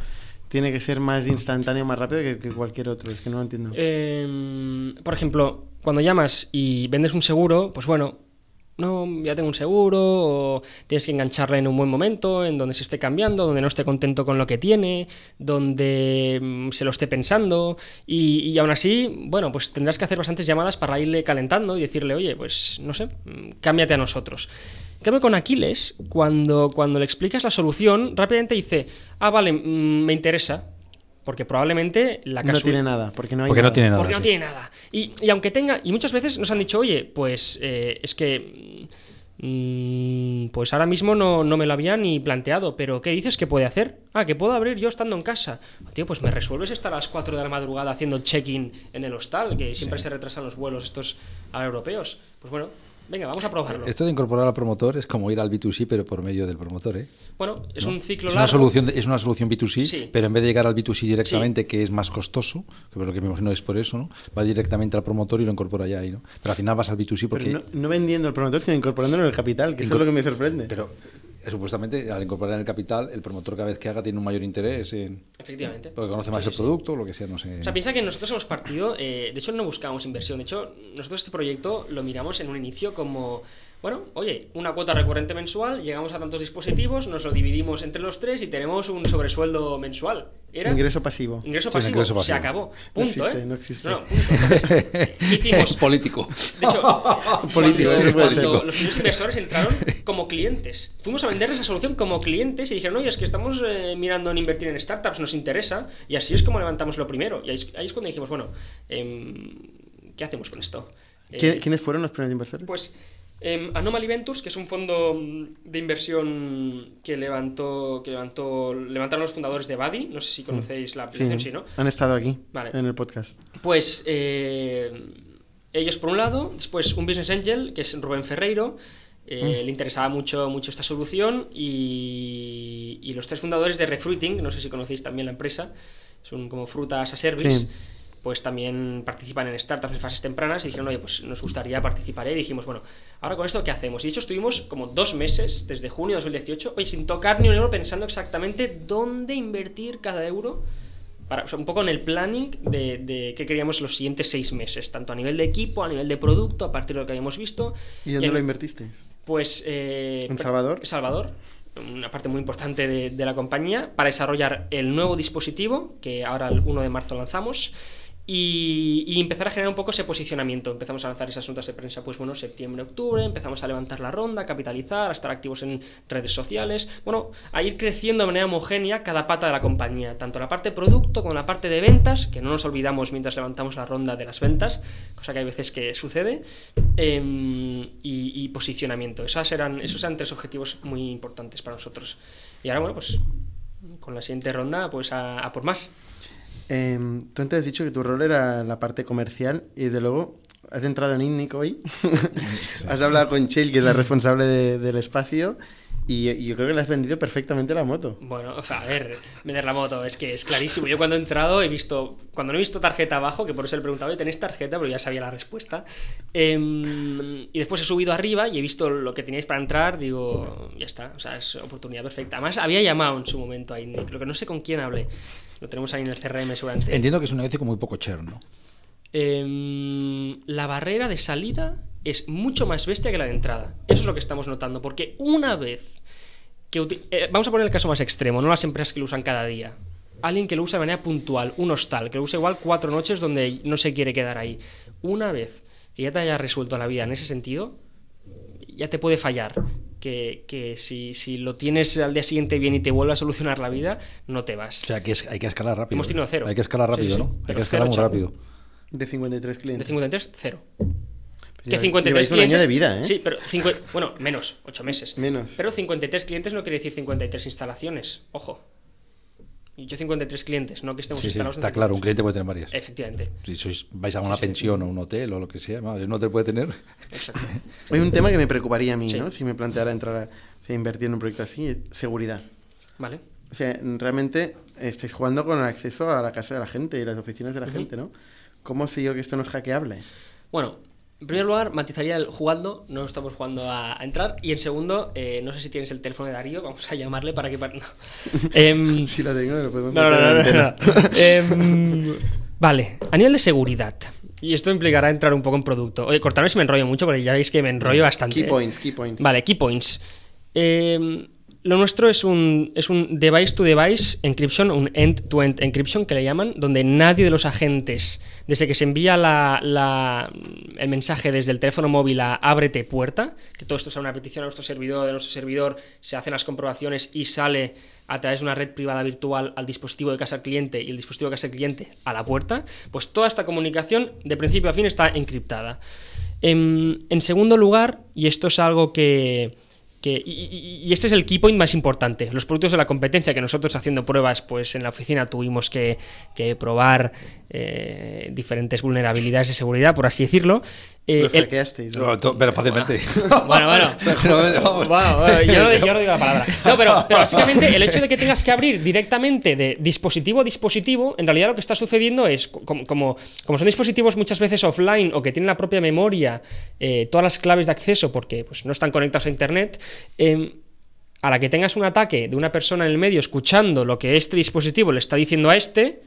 tiene que ser más instantáneo, más rápido que, que cualquier otro, es que no lo entiendo. Eh, por ejemplo, cuando llamas y vendes un seguro, pues bueno, no, ya tengo un seguro, o tienes que engancharla en un buen momento, en donde se esté cambiando, donde no esté contento con lo que tiene, donde mm, se lo esté pensando, y, y aún así, bueno, pues tendrás que hacer bastantes llamadas para irle calentando y decirle, oye, pues no sé, mm, cámbiate a nosotros. Cambio, con Aquiles, cuando, cuando le explicas la solución, rápidamente dice, ah, vale, mm, me interesa. Porque probablemente la no casualidad. tiene nada, porque no hay Porque no nada. tiene nada. Porque no sí. tiene nada. Y, y aunque tenga, y muchas veces nos han dicho, oye, pues eh, es que mm, pues ahora mismo no, no me lo había ni planteado, pero ¿qué dices que puede hacer? Ah, que puedo abrir yo estando en casa. Tío, pues me resuelves estar a las 4 de la madrugada haciendo el check-in en el hostal, que siempre se retrasan los vuelos estos a europeos. Pues bueno, venga, vamos a probarlo. Esto de incorporar al promotor es como ir al B2C, pero por medio del promotor, ¿eh? Bueno, es un ciclo Es una, largo. solución, es una solución B2C, Sí. pero en vez de llegar al B2C directamente, que es más costoso, que es lo que me imagino es por eso, ¿no? Va directamente al promotor y lo incorpora ya ahí, ¿no? Pero al final vas al B2C porque... Pero no, no vendiendo el promotor, sino incorporándolo en el capital, que eso es lo que me sorprende. Pero supuestamente al incorporar en el capital, el promotor cada vez que haga tiene un mayor interés en... Efectivamente. Porque conoce más Sí, el sí, sí. producto, lo que sea, no sé. O sea, piensa que nosotros hemos partido, eh, de hecho no buscamos inversión, de hecho nosotros este proyecto lo miramos en un inicio como, bueno, oye, una cuota recurrente mensual, llegamos a tantos dispositivos, nos lo dividimos entre los tres y tenemos un sobresueldo mensual. Era Ingreso pasivo. ingreso Sí, pasivo, se acabó. No Punto, existe, ¿eh? no existe. No, punto. Entonces, [LAUGHS] hicimos, político. de hecho, [LAUGHS] Político, cuando, cuando los primeros inversores entraron como clientes. Fuimos a vender esa solución como clientes y dijeron, oye, es que estamos eh, mirando en invertir en startups, nos interesa. Y así es como levantamos lo primero. Y ahí es, ahí es cuando dijimos, bueno, em, ¿qué hacemos con esto? Eh, ¿Qui- ¿Quiénes fueron los primeros inversores? pues em, Anomaly Ventures, que es un fondo mm, de inversión que levantó, que levantó, levantaron los fundadores de Buddy, no sé si conocéis la aplicación, sí, ¿no? han estado aquí, Vale. en el podcast. Pues eh, ellos por un lado, después un business angel, que es Rubén Ferreiro, Eh, Le interesaba mucho, mucho esta solución y, y los tres fundadores de Refruiting, no sé si conocéis también la empresa, son como frutas a service. Sí. Pues también participan en startups en fases tempranas y dijeron, oye, pues nos gustaría participar. Y dijimos, bueno, ahora con esto, ¿qué hacemos? Y de hecho, estuvimos como dos meses, desde junio de 2018, oye, sin tocar ni un euro, pensando exactamente dónde invertir cada euro para, o sea, un poco en el planning de, de qué queríamos los siguientes seis meses, tanto a nivel de equipo, a nivel de producto, a partir de lo que habíamos visto. ¿Y dónde en- lo invertisteis? Pues... eh, ¿En Salvador? Salvador, una parte muy importante de, de la compañía, para desarrollar el nuevo dispositivo que ahora el 1 de marzo lanzamos. Y, empezar a generar un poco ese posicionamiento. Empezamos a lanzar esas notas de prensa, pues bueno, septiembre, octubre, empezamos a levantar la ronda, a capitalizar, a estar activos en redes sociales, bueno, a ir creciendo de manera homogénea cada pata de la compañía, tanto la parte producto como la parte de ventas, que no nos olvidamos mientras levantamos la ronda de las ventas, cosa que hay veces que sucede, em, y, posicionamiento. Esas eran, esos eran tres objetivos muy importantes para nosotros. Y ahora, bueno, pues con la siguiente ronda, pues a por más. Em, tú antes has dicho que tu rol era la parte comercial y de luego has entrado en INNIC hoy. [LAUGHS] has hablado con Chell, que es la responsable de- del espacio, y, y yo creo que le has vendido perfectamente la moto. Bueno, a ver, vender la moto, es que es clarísimo. Yo cuando he entrado he visto, cuando no he visto tarjeta abajo, que por eso le he preguntado, "Oye, ¿tenéis tarjeta? Pero ya sabía la respuesta. Em, y después he subido arriba y he visto lo que teníais para entrar, digo, ya está, o sea, es oportunidad perfecta. Además, había llamado en su momento ahí, creo que no sé con quién hablé. Lo tenemos ahí en el CRM seguramente. Entiendo que es un negocio con muy poco churn, ¿no? Em, la barrera de salida es mucho más bestia que la de entrada. Eso es lo que estamos notando, porque una vez que... eh, vamos a poner el caso más extremo, no las empresas que lo usan cada día. Alguien que lo usa de manera puntual, un hostal, que lo usa igual cuatro noches donde no se quiere quedar ahí. Una vez que ya te haya resuelto la vida en ese sentido, ya te puede fallar. Que, que si, si lo tienes al día siguiente bien y te vuelve a solucionar la vida, no te vas. O sea, que es- hay que escalar rápido. Hemos tenido cero. Hay que escalar rápido, sí, sí. ¿no? Hay que escalar muy rápido. De 53 De clientes. 53, cero. Que lleváis- 53 lleváis un clientes. año de vida, ¿eh? Sí, pero. cincu- Bueno, menos, 8 meses. Menos. Pero 53 clientes no quiere decir 53 instalaciones. Ojo. Y yo 53 clientes, no que estemos Sí, sí, instalados en está claro, un 53. cliente puede tener varias. Efectivamente. Si sois, vais a una pensión o un hotel o lo que sea, un hotel puede tener. Exacto. [LAUGHS] Hay un tema que me preocuparía a mí, Sí. ¿no? Si me planteara entrar a, o sea, invertir en un proyecto así, es seguridad. Vale. O sea, realmente estáis jugando con el acceso a la casa de la gente y las oficinas de la gente, ¿no? ¿Cómo sé yo que esto no es hackeable? Bueno, en primer lugar, matizaría el jugando, no estamos jugando a, a entrar. Y en segundo, eh, no sé si tienes el teléfono de Darío, vamos a llamarle para que. [LAUGHS] No. Em, [LAUGHS] Si lo tengo, lo podemos No, no, no, no. Em, vale, a nivel de seguridad. Y esto implicará entrar un poco en producto. Oye, cortarme si me enrollo mucho, porque ya veis que me enrollo bastante. Key ¿eh? points, key points. Vale, key points. Em, lo nuestro es un, es un device-to-device encryption, un end-to-end encryption que le llaman, donde nadie de los agentes, desde que se envía la- el mensaje desde el teléfono móvil a ábrete puerta, que todo esto sea una petición a nuestro servidor, de nuestro servidor, se hacen las comprobaciones y sale a través de una red privada virtual al dispositivo de casa cliente y el dispositivo de casa cliente a la puerta, pues toda esta comunicación de principio a fin está encriptada. En, en segundo lugar, y esto es algo que, que- y, y- este es el key point más importante. Los productos de la competencia que nosotros haciendo pruebas, pues en la oficina tuvimos que, que probar eh, diferentes vulnerabilidades de seguridad, por así decirlo. Eh, Los el- hackeasteis, ¿no? Pero fácilmente. bueno, bueno. [LAUGHS] Vamos. Bueno, bueno, yo, no- [LAUGHS] yo no digo la palabra. No, pero, pero básicamente el hecho de que tengas que abrir directamente de dispositivo a dispositivo, en realidad lo que está sucediendo es, como, como, como son dispositivos muchas veces offline o que tienen la propia memoria, eh, todas las claves de acceso porque pues, no están conectados a Internet, em, a la que tengas un ataque de una persona en el medio escuchando lo que este dispositivo le está diciendo a este,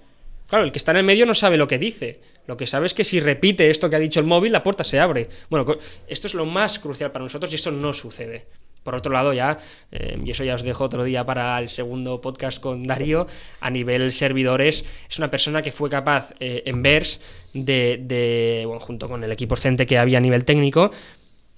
claro, el que está en el medio no sabe lo que dice. Lo que sabe es que si repite esto que ha dicho el móvil, la puerta se abre. Bueno, esto es lo más crucial para nosotros y eso no sucede. Por otro lado, ya, eh, y eso ya os dejo otro día para el segundo podcast con Darío, a nivel servidores, es una persona que fue capaz eh, en VERS de, de, bueno, junto con el equipo CENTE que había a nivel técnico,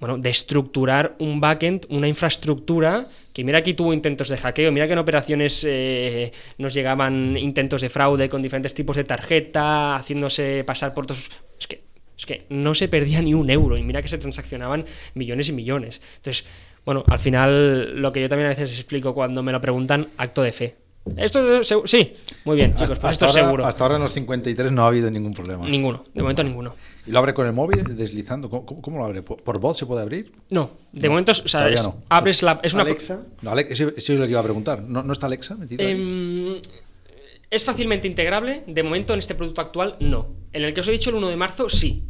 bueno, de estructurar un backend, una infraestructura que mira aquí tuvo intentos de hackeo, mira que en operaciones eh, nos llegaban intentos de fraude con diferentes tipos de tarjeta, haciéndose pasar por todos... Es que, es que no se perdía ni un euro y mira que se transaccionaban millones y millones. Entonces, bueno, al final lo que yo también a veces explico cuando me lo preguntan, acto de fe. Esto es sí, muy bien, chicos, hasta, pues esto hasta es ahora, seguro. hasta ahora en los 53 no ha habido ningún problema. Ninguno, de momento ninguno. ¿Y lo abre con el móvil, deslizando? ¿Cómo, cómo- lo abre? ¿Por, bot se puede abrir? No, de momento, o sea, es- no. abres la. Es una, Alexa. No, Alex, eso, eso es lo que iba a preguntar. ¿No, no está Alexa metida? Em, es fácilmente integrable. De momento, en este producto actual, no. En el que os he dicho el 1 de marzo, sí.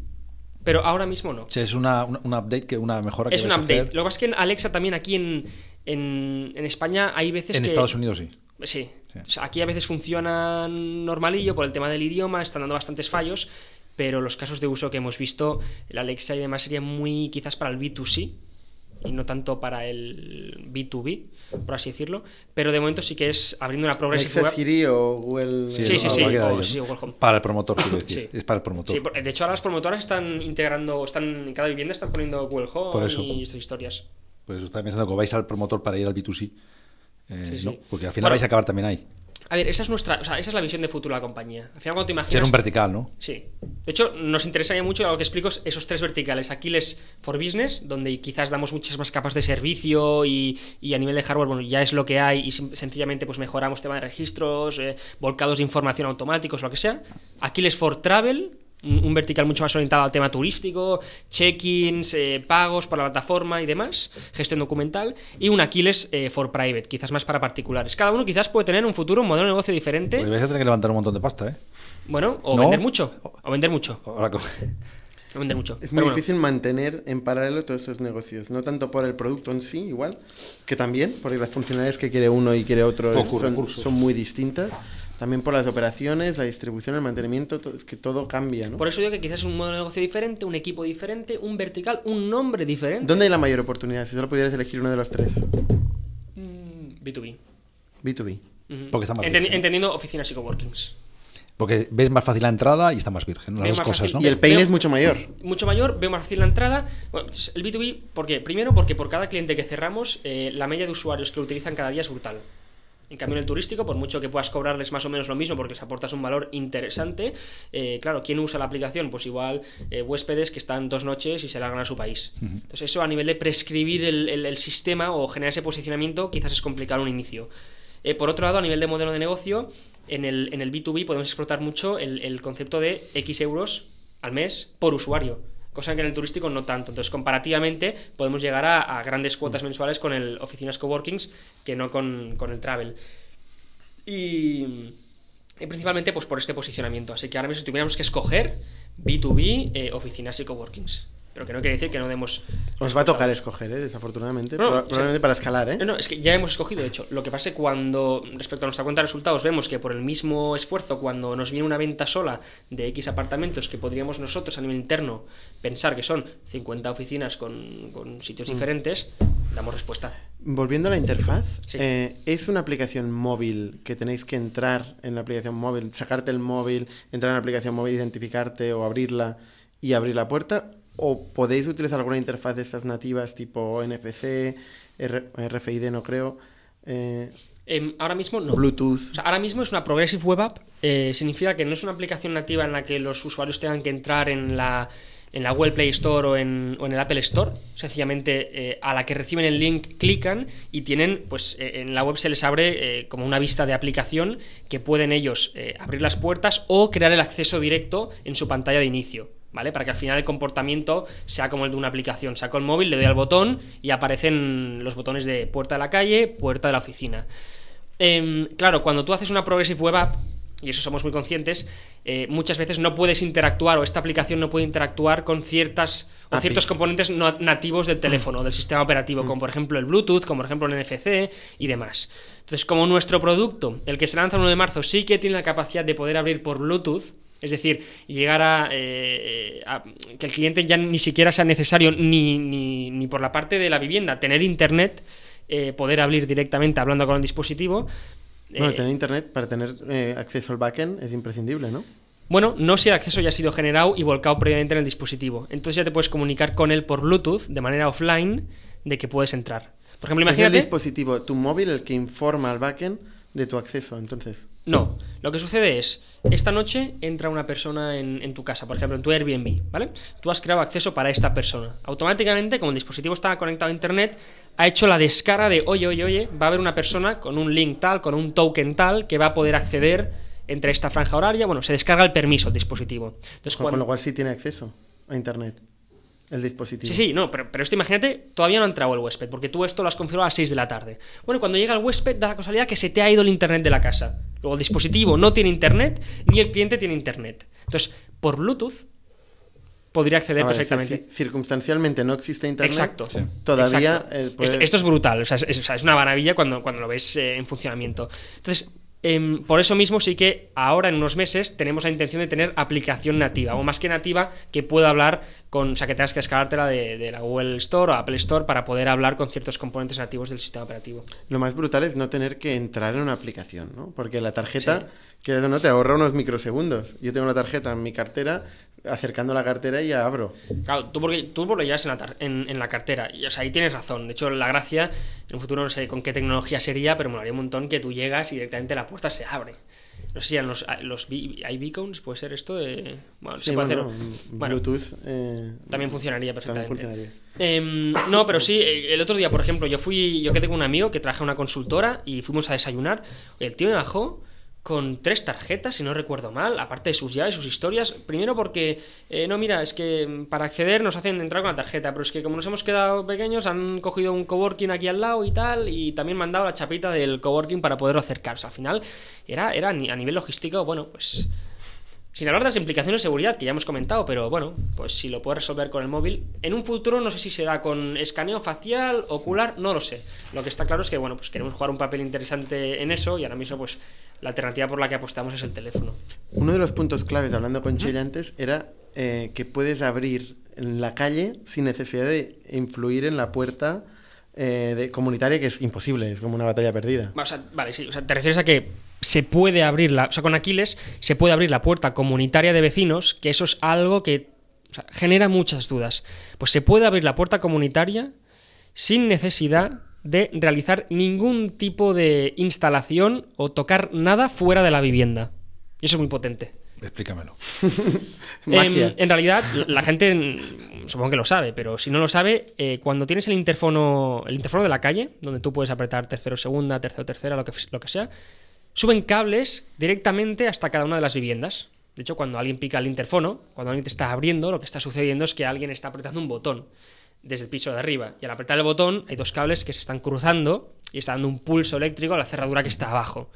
Pero ahora mismo no. Es una, una, una update, que una mejora que Es un update. hacer. Lo que pasa es que en Alexa también aquí en, en, en España hay veces En que... Estados Unidos sí. Sí. Sí. O sea, aquí a veces funciona normalillo por el tema del idioma, están dando bastantes fallos, pero los casos de uso que hemos visto, el Alexa y demás serían muy quizás para el B2C y no tanto para el B2B, por así decirlo, pero de momento sí que es abriendo una progressive Alexa, web. Siri o Google. Sí, sí, sí. Para el promotor, quiero [LAUGHS] decir. Sí. Es para el promotor. De hecho ahora las promotoras están integrando, están en cada vivienda están poniendo Google Home Por eso. y estas historias. Pues estaba pensando que vais al promotor para ir al B2C. Eh, Sí, sí. no, porque al final Bueno. vais a acabar también ahí. A ver, esa es nuestra, o sea, esa es la visión de futuro de la compañía. Al final cuando te imaginas Ser un vertical, ¿no? Sí. De hecho, nos interesaría mucho algo que explico es esos tres verticales. Aquiles for Business, donde quizás damos muchas más capas de servicio y, y a nivel de hardware, bueno, ya es lo que hay y sencillamente pues mejoramos tema de registros, eh, volcados de información automáticos, lo que sea. Aquiles for Travel, un, vertical mucho más orientado al tema turístico, check-ins, eh, pagos por la plataforma y demás, gestión documental. Y un Aquiles eh, for Private, quizás más para particulares. Cada uno quizás puede tener un futuro, un modelo de negocio diferente. Pues vais a tener que levantar un montón de pasta, ¿eh? Bueno, o ¿No? vender mucho. O vender mucho. Ahora O vender mucho. Es muy bueno. difícil mantener en paralelo todos estos negocios, no tanto por el producto en sí, igual, que también, porque las funcionalidades que quiere uno y quiere otro Focus, son, son muy distintas, también por las operaciones, la distribución, el mantenimiento, to- es que todo cambia, ¿no? Por eso digo que quizás es un modelo de negocio diferente, un equipo diferente, un vertical, un nombre diferente. ¿Dónde hay la mayor oportunidad? Si solo pudieras elegir uno de los tres. Mm, B2B. B2B. Ujú. Porque está más Entendi- virgen. Entendiendo oficinas y coworkings. Porque ves más fácil la entrada y está más virgen. Las dos cosas, fácil. ¿no? Y el Veo- es mucho mayor. Mucho mayor, veo más fácil la entrada. Bueno, el B2B, ¿por qué? Primero porque por cada cliente que cerramos, eh, la media de usuarios que lo utilizan cada día es brutal. En cambio, en el turístico, por mucho que puedas cobrarles más o menos lo mismo porque les aportas un valor interesante, eh, claro, ¿quién usa la aplicación? Pues igual eh, huéspedes que están dos noches y se largan a su país. Entonces, eso a nivel de prescribir el, el- el sistema o generar ese posicionamiento, quizás es complicado un inicio. Eh, por otro lado, a nivel de modelo de negocio, en el, en el B2B podemos explotar mucho el, el concepto de X euros al mes por usuario, cosa que en el turístico no tanto. Entonces, comparativamente, podemos llegar a, grandes cuotas mensuales con el oficinas coworkings que no con, con el travel. Y, y principalmente pues por este posicionamiento. Así que ahora mismo si tuviéramos que escoger B2B, eh, oficinas y coworkings. Pero que no quiere decir que no demos... Os va a tocar escoger, ¿eh? desafortunadamente. No, probablemente para escalar, ¿eh? No, no, es que ya hemos escogido, de hecho. Lo que pasa es que cuando, respecto a nuestra cuenta de resultados, vemos que por el mismo esfuerzo, cuando nos viene una venta sola de X apartamentos que podríamos nosotros a nivel interno pensar que son 50 oficinas con, con sitios diferentes, damos respuesta. Volviendo a la interfaz, Sí. eh, ¿es una aplicación móvil que tenéis que entrar en la aplicación móvil, sacarte el móvil, entrar en la aplicación móvil, identificarte o abrirla y abrir la puerta? ¿O podéis utilizar alguna interfaz de estas nativas tipo NFC, R- RFID no creo, eh, Em, ahora mismo no. Bluetooth? O sea, ahora mismo es una Progressive Web App. eh, significa que no es una aplicación nativa en la que los usuarios tengan que entrar en la, en la Google Play Store o en, o en el Apple Store. Sencillamente, eh, a la que reciben el link, clican y tienen, pues en la web se les abre como una vista de aplicación que pueden ellos abrir las puertas o crear el acceso directo en su pantalla de inicio. ¿Vale? Para que al final el comportamiento sea como el de una aplicación. Saco el móvil, le doy al botón y aparecen los botones de puerta de la calle, puerta de la oficina. Em, claro, cuando tú haces una Progressive Web App, y eso somos muy conscientes, eh, muchas veces no puedes interactuar o esta aplicación no puede interactuar con ciertas o ciertos componentes no- nativos del teléfono, del sistema operativo, como por ejemplo el Bluetooth, como por ejemplo el NFC y demás. Entonces, como nuestro producto, el que se lanza el 1 de marzo, sí que tiene la capacidad de poder abrir por Bluetooth, es decir, llegar a, eh, a- que el cliente ya ni siquiera sea necesario ni, ni, ni por la parte de la vivienda tener internet, eh, poder abrir directamente hablando con el dispositivo. Bueno, Eh, tener internet para tener eh, acceso al backend es imprescindible, ¿no? bueno, no si el acceso ya ha sido generado y volcado previamente en el dispositivo. Entonces ya te puedes comunicar con él por Bluetooth de manera offline de que puedes entrar. Por ejemplo, sea, es el imagínate. dispositivo, tu móvil, el que informa al backend de tu acceso, entonces. No, lo que sucede es, esta noche entra una persona en, en, tu casa, por ejemplo, en tu Airbnb, ¿vale? Tú has creado acceso para esta persona. Automáticamente, como el dispositivo está conectado a Internet, ha hecho la descarga de, oye, oye, oye, va a haber una persona con un link tal, con un token tal, que va a poder acceder entre esta franja horaria. Bueno, se descarga el permiso el dispositivo. Entonces, cuando... con lo cual sí tiene acceso a Internet el dispositivo. Sí, sí, no, pero, pero, esto imagínate, todavía no ha entrado el huésped, porque tú esto lo has configurado a las 6 de la tarde. Bueno, cuando llega el huésped, da la casualidad que se te ha ido el internet de la casa. Luego el dispositivo no tiene internet, ni el cliente tiene internet. Entonces, por Bluetooth podría acceder ver, perfectamente. Si circunstancialmente no existe internet. Exacto. Sí. Todavía. Exacto. Eh, puede... esto, esto, es brutal. O sea, es, o sea, es una maravilla cuando, cuando lo ves eh, en funcionamiento. Entonces, eh, por eso mismo sí que ahora en unos meses tenemos la intención de tener aplicación nativa, o más que nativa, que pueda hablar con, o sea, que tengas que descargártela de, de, la Google Store o Apple Store para poder hablar con ciertos componentes nativos del sistema operativo. Lo más brutal es no tener que entrar en una aplicación, ¿no? Porque la tarjeta, sí. que no te ahorra unos microsegundos. Yo tengo una tarjeta en mi cartera, acercando la cartera y ya abro. Claro, tú porque, tú porque lo llevas en la, en, en la cartera. Y, o sea, ahí tienes razón. De hecho, la gracia, en un futuro no sé con qué tecnología sería, pero me molaría un montón que tú llegas y directamente la puerta se abre. No sé si los, los hay beacons, puede ser esto de. Bueno, sí, se puede bueno, hacer. Bluetooth. Eh, también funcionaría perfectamente. También funcionaría. Eh, no, pero sí, el otro día, por ejemplo, yo fui. Yo quedé con un amigo que traje una consultora y fuimos a desayunar. El tío me bajó con tres tarjetas, si no recuerdo mal, aparte de sus llaves, sus historias. Primero porque, eh, no, mira, es que para acceder nos hacen entrar con la tarjeta, pero es que como nos hemos quedado pequeños, han cogido un coworking aquí al lado y tal, y también me han dado la chapita del coworking para poderlo acercarse. Al final, era, era a nivel logístico, bueno, pues... Sin hablar de las implicaciones de seguridad que ya hemos comentado, pero bueno, pues si lo puedes resolver con el móvil. En un futuro no sé si será con escaneo facial, ocular, no lo sé. Lo que está claro es que, bueno, pues queremos jugar un papel interesante en eso y ahora mismo, pues la alternativa por la que apostamos es el teléfono. Uno de los puntos claves, hablando con Chile antes, era eh, que puedes abrir en la calle sin necesidad de influir en la puerta eh, de comunitaria, que es imposible, es como una batalla perdida. O sea, vale, sí, o sea, te refieres a que se puede abrir la, o sea, con Aquiles se puede abrir la puerta comunitaria de vecinos, que eso es algo que o sea, genera muchas dudas. Pues se puede abrir la puerta comunitaria sin necesidad de realizar ningún tipo de instalación o tocar nada fuera de la vivienda. Y eso es muy potente. Explícamelo. [LAUGHS] eh, en realidad, la gente supongo que lo sabe, pero si no lo sabe, eh, cuando tienes el interfono, el interfono de la calle, donde tú puedes apretar tercero, segunda, tercero, tercera, lo que, lo que sea, suben cables directamente hasta cada una de las viviendas. De hecho, cuando alguien pica el interfono, cuando alguien te está abriendo, lo que está sucediendo es que alguien está apretando un botón desde el piso de arriba. Y al apretar el botón hay dos cables que se están cruzando y está dando un pulso eléctrico a la cerradura que está abajo.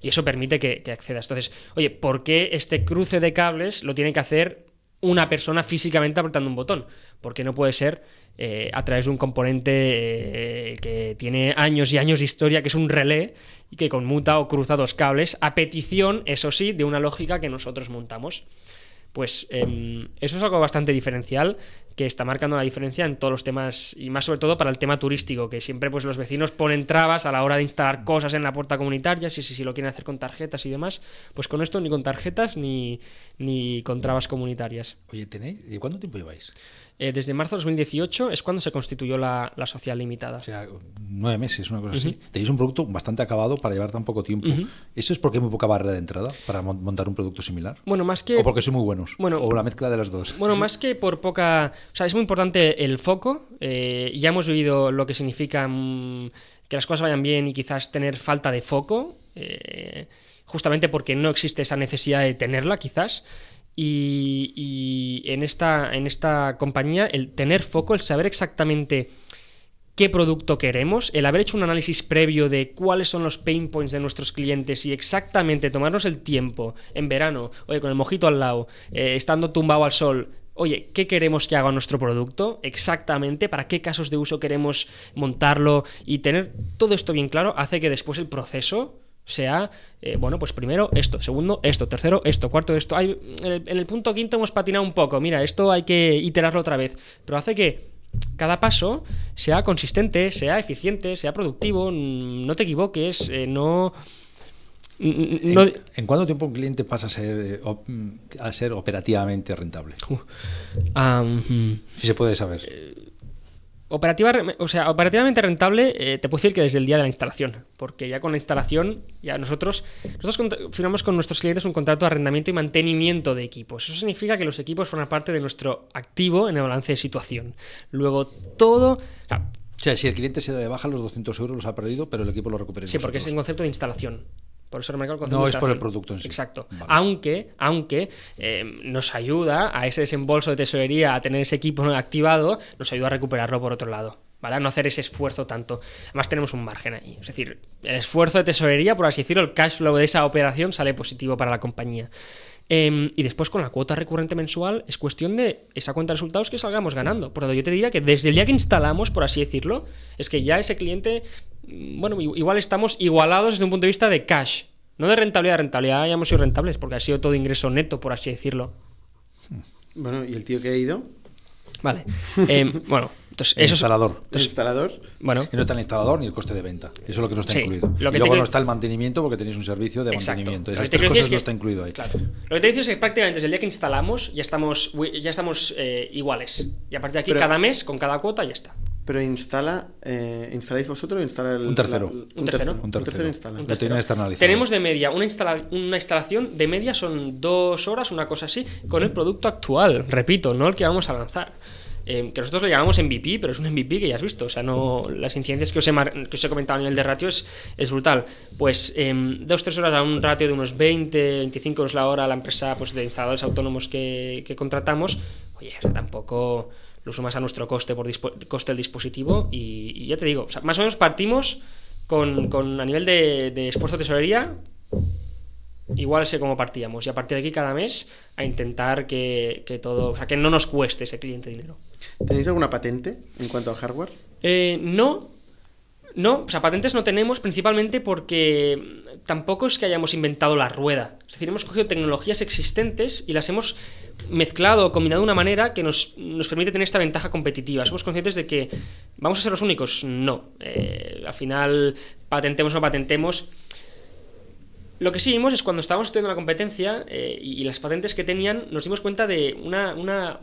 Y eso permite que, que accedas. Entonces, oye, ¿por qué este cruce de cables lo tiene que hacer una persona físicamente apretando un botón? Porque no puede ser eh, a través de un componente eh, que tiene años y años de historia, que es un relé, y que conmuta o cruza dos cables, a petición, eso sí, de una lógica que nosotros montamos. Pues eh, eso es algo bastante diferencial que está marcando la diferencia en todos los temas y más sobre todo para el tema turístico, que siempre pues los vecinos ponen trabas a la hora de instalar cosas en la puerta comunitaria, si, si, si lo quieren hacer con tarjetas y demás, pues con esto ni con tarjetas ni, ni con trabas comunitarias. Oye, ¿tenéis? ¿Y cuánto tiempo lleváis? Eh, desde marzo de 2018 es cuando se constituyó la, la sociedad limitada. O sea, nueve meses, una cosa uh -huh. así. Tenéis un producto bastante acabado para llevar tan poco tiempo. Uh -huh. ¿Eso es porque hay muy poca barrera de entrada para montar un producto similar? Bueno, más que... ¿O porque soy muy buenos? Bueno, ¿O la mezcla de las dos? Bueno, más que por poca... O sea, es muy importante el foco. Eh, ya hemos vivido lo que significa mmm, que las cosas vayan bien y quizás tener falta de foco. Eh, justamente porque no existe esa necesidad de tenerla, quizás. Y, y, en, esta, en esta compañía el tener foco, el saber exactamente qué producto queremos, el haber hecho un análisis previo de cuáles son los pain points de nuestros clientes y exactamente tomarnos el tiempo en verano, oye, con el mojito al lado, eh, estando tumbado al sol, oye, ¿qué queremos que haga nuestro producto? Exactamente, para qué casos de uso queremos montarlo y tener todo esto bien claro hace que después el proceso sea, eh, bueno, pues primero esto, segundo esto, tercero esto, cuarto esto. Hay, en, el, en el punto quinto hemos patinado un poco, mira, esto hay que iterarlo otra vez, pero hace que cada paso sea consistente, sea eficiente, sea productivo, no te equivoques, eh, no... No... ¿En, ¿En, cuánto tiempo un cliente pasa a ser, a ser operativamente rentable? Uh, um, si se puede saber. Operativa, o sea, operativamente rentable, eh, te puedo decir que desde el día de la instalación, porque ya con la instalación, ya nosotros, nosotros firmamos con nuestros clientes un contrato de arrendamiento y mantenimiento de equipos. Eso significa que los equipos forman parte de nuestro activo en el balance de situación. Luego, todo... O sea, si el cliente se da de baja, los 200 euros los ha perdido, pero el equipo lo recupera. Sí, porque es en concepto de instalación. Por eso el concepto No es por el producto en sí. Exacto. Aunque, aunque eh, nos ayuda a ese desembolso de tesorería, a tener ese equipo activado, nos ayuda a recuperarlo por otro lado. ¿Vale? A no hacer ese esfuerzo tanto. Además, tenemos un margen ahí. Es decir, el esfuerzo de tesorería, por así decirlo, el cash flow de esa operación sale positivo para la compañía. Em, y después con la cuota recurrente mensual es cuestión de esa cuenta de resultados que salgamos ganando. Por lo tanto, yo te diría que desde el día que instalamos, por así decirlo, es que ya ese cliente, bueno, igual estamos igualados desde un punto de vista de cash. No de rentabilidad, de rentabilidad ya hemos sido rentables, porque ha sido todo ingreso neto, por así decirlo. Bueno, ¿y el tío que ha ido? Vale. Em, [LAUGHS] bueno, entonces, el instalador. ¿El instalador? Bueno. Y no está el instalador ni el coste de venta. Eso es lo que no está incluido. y luego no está el mantenimiento porque tenéis un servicio de mantenimiento. Esas tres cosas no está incluido ahí. Claro. Lo que te digo es que prácticamente desde el día que instalamos ya estamos, ya estamos eh, iguales. Y a partir de aquí, cada mes, con cada cuota, ya está. Pero instala, eh, ¿instaláis vosotros o instala el, un tercero? un, tercero. Un tercero, instala. Tenemos de media, una, una instalación de media son dos horas, una cosa así, con el producto actual, repito, no el que vamos a lanzar. Eh, que nosotros lo llamamos MVP, pero es un MVP que ya has visto. O sea, no las incidencias que os he, que os he comentado a nivel de ratio es, es brutal. Pues eh, dos, tres horas a un ratio de unos 20, 25 euros la hora a la empresa pues, de instaladores autónomos que, que contratamos, oye, o sea, tampoco lo sumas a nuestro coste por coste del dispositivo y, ya te digo, más o menos partimos con, con a nivel de, de, esfuerzo de tesorería igual sé cómo partíamos y a partir de aquí cada mes a intentar que, que, todo, o sea, que no nos cueste ese cliente dinero. ¿Tenéis alguna patente en cuanto al hardware? Eh, no, no, o sea, patentes no tenemos principalmente porque tampoco es que hayamos inventado la rueda. Es decir, hemos cogido tecnologías existentes y las hemos mezclado o combinado de una manera que nos, permite tener esta ventaja competitiva. Somos conscientes de que vamos a ser los únicos. No. Eh, al final, patentemos o no patentemos. Lo que sí vimos es cuando estábamos estudiando la competencia eh, y, las patentes que tenían, nos dimos cuenta de una, una,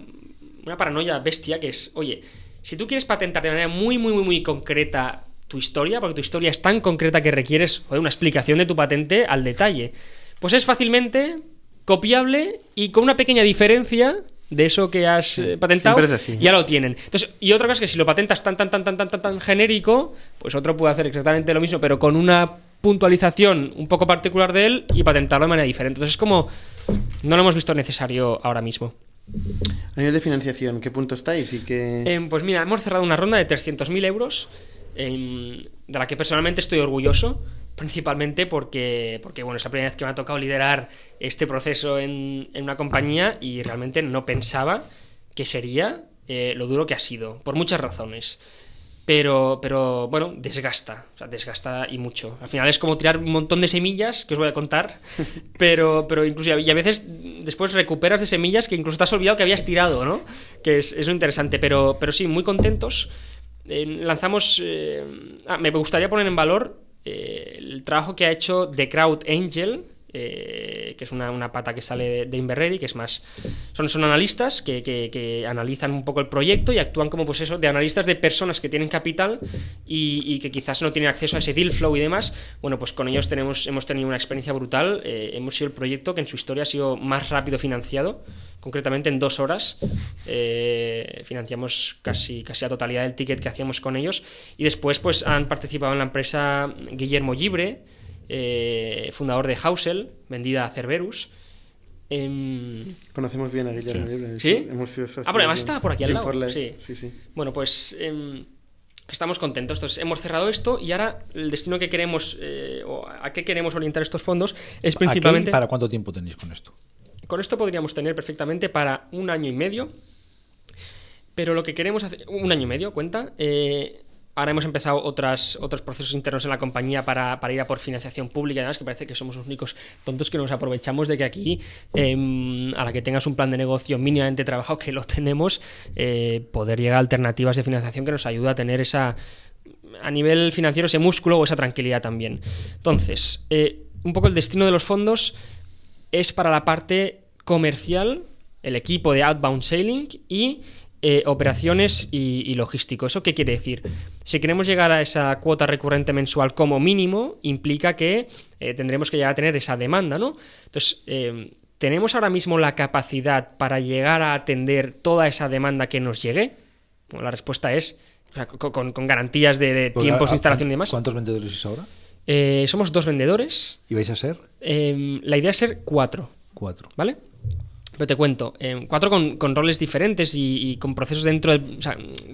una paranoia bestia que es, oye, si tú quieres patentar de manera muy, muy, muy, muy concreta tu historia, porque tu historia es tan concreta que requieres una explicación de tu patente al detalle. Pues es fácilmente copiable y con una pequeña diferencia de eso que has eh, patentado, ya lo tienen. Entonces, y otra cosa es que si lo patentas tan tan tan tan tan tan tan genérico, pues otro puede hacer exactamente lo mismo, pero con una puntualización un poco particular de él y patentarlo de manera diferente. Entonces es como no lo hemos visto necesario ahora mismo. A nivel de financiación, ¿qué punto estáis? Y qué... Em, pues mira, hemos cerrado una ronda de 300.000 euros de la que personalmente estoy orgulloso, principalmente porque, porque bueno, es la primera vez que me ha tocado liderar este proceso en, una compañía y realmente no pensaba que sería eh, lo duro que ha sido, por muchas razones. Pero, pero bueno, desgasta, o sea, desgasta y mucho. Al final es como tirar un montón de semillas, que os voy a contar, [LAUGHS] pero, pero incluso, y a veces después recuperas de semillas que incluso te has olvidado que habías tirado, ¿no? Que es, es interesante, pero, pero sí, muy contentos lanzamos... Eh, ah, me gustaría poner en valor eh, el trabajo que ha hecho The Crowd Angel, eh, que es una, pata que sale de, Inverready, que es más. Son, son analistas que, analizan un poco el proyecto y actúan como pues eso, de analistas de personas que tienen capital y, que quizás no tienen acceso a ese deal flow y demás. Bueno, pues con ellos tenemos, hemos tenido una experiencia brutal. hemos sido el proyecto que en su historia ha sido más rápido financiado concretamente en dos horas. Eh, financiamos casi, casi la totalidad del ticket que hacíamos con ellos. Y después pues, han participado en la empresa Guillermo Libre, eh, fundador de Hausel, vendida a Cerberus. Em, Conocemos bien a Guillermo Libre. ¿Sí? ah, pero además está por aquí al lado. Sí. sí, Bueno, pues em, estamos contentos. Entonces, hemos cerrado esto y ahora el destino que queremos, eh, o a qué queremos orientar estos fondos es principalmente... ¿Para cuánto tiempo tenéis con esto? Con esto podríamos tener perfectamente para un año y medio. Pero lo que queremos hacer. Un año y medio, cuenta. Eh, ahora hemos empezado otras, otros procesos internos en la compañía para, ir a por financiación pública y además, que parece que somos los únicos tontos que nos aprovechamos de que aquí, em, a la que tengas un plan de negocio mínimamente trabajado, que lo tenemos, eh, poder llegar a alternativas de financiación que nos ayuda a tener esa a nivel financiero ese músculo o esa tranquilidad también. Entonces, eh, un poco el destino de los fondos es para la parte comercial, el equipo de Outbound Sailing y eh, operaciones y, y logístico. ¿Eso qué quiere decir? Si queremos llegar a esa cuota recurrente mensual como mínimo, implica que eh, tendremos que llegar a tener esa demanda, ¿no? Entonces, eh, ¿tenemos ahora mismo la capacidad para llegar a atender toda esa demanda que nos llegue? Bueno, la respuesta es, o sea, con, garantías de, de tiempos ¿a- de instalación y demás. ¿Cuántos vendedores sois ahora? Somos dos vendedores. ¿Y vais a ser? Eh, la idea es ser cuatro. Cuatro. ¿Vale? Pero te cuento, cuatro con, con roles diferentes y, con procesos dentro, de-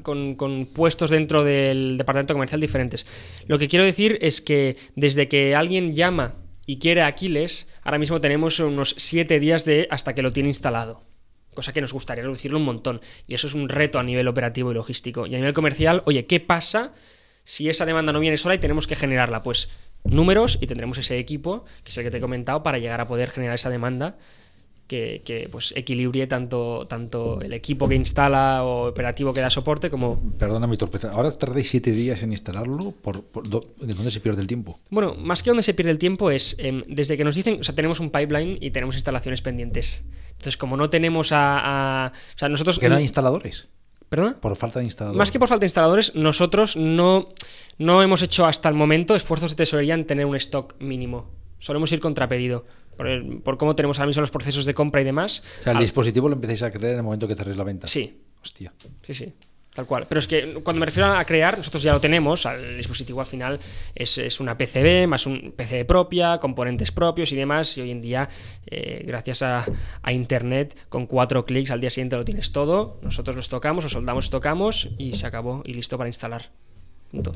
con, con puestos dentro del departamento comercial diferentes. Lo que quiero decir es que desde que alguien llama y quiere Aquiles, ahora mismo tenemos unos siete días de hasta que lo tiene instalado. Cosa que nos gustaría reducirlo un montón. Y eso es un reto a nivel operativo y logístico. Y a nivel comercial, oye, ¿qué pasa si esa demanda no viene sola y tenemos que generarla? Pues números y tendremos ese equipo, que es el que te he comentado, para llegar a poder generar esa demanda que, que, pues equilibre tanto, tanto el equipo que instala o operativo que da soporte como... Perdona mi torpeza. Ahora tardáis siete días en instalarlo. ¿Por, ¿De dónde se pierde el tiempo? Bueno, más que donde se pierde el tiempo es em, desde que nos dicen, o sea, tenemos un pipeline y tenemos instalaciones pendientes. Entonces, como no tenemos a... a- o sea, nosotros... Que no hay instaladores. ¿Perdona? Por falta de instaladores. Más que por falta de instaladores, nosotros no, no hemos hecho hasta el momento esfuerzos de tesorería en tener un stock mínimo. Solemos ir contrapedido. Por, el- por cómo tenemos ahora mismo los procesos de compra y demás. O sea, el Al- dispositivo lo empezáis a crear en el momento que cerréis la venta. Sí, Hostia. Sí, sí. Tal cual. Pero es que cuando me refiero a crear, nosotros ya lo tenemos. El dispositivo al final es, es una PCB más un PCB propia, componentes propios y demás. Y hoy en día, eh, gracias a, a Internet, con cuatro clics al día siguiente lo tienes todo. Nosotros los tocamos, los soldamos, tocamos y se acabó y listo para instalar. Punto.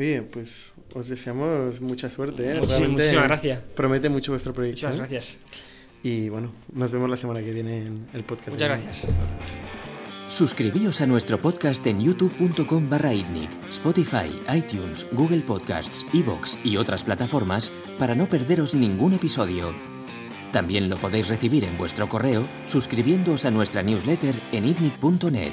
Oye, pues os deseamos mucha suerte. ¿eh? Muchísimas- muchísimas gracias. Promete mucho vuestro proyecto. Muchas ¿eh? gracias. Y bueno, nos vemos la semana que viene en el podcast. Muchas gracias. Suscribíos a nuestro podcast en youtube.com barra itnic, Spotify, iTunes, Google Podcasts, Evox y otras plataformas para no perderos ningún episodio. También lo podéis recibir en vuestro correo suscribiéndoos a nuestra newsletter en itnic.net.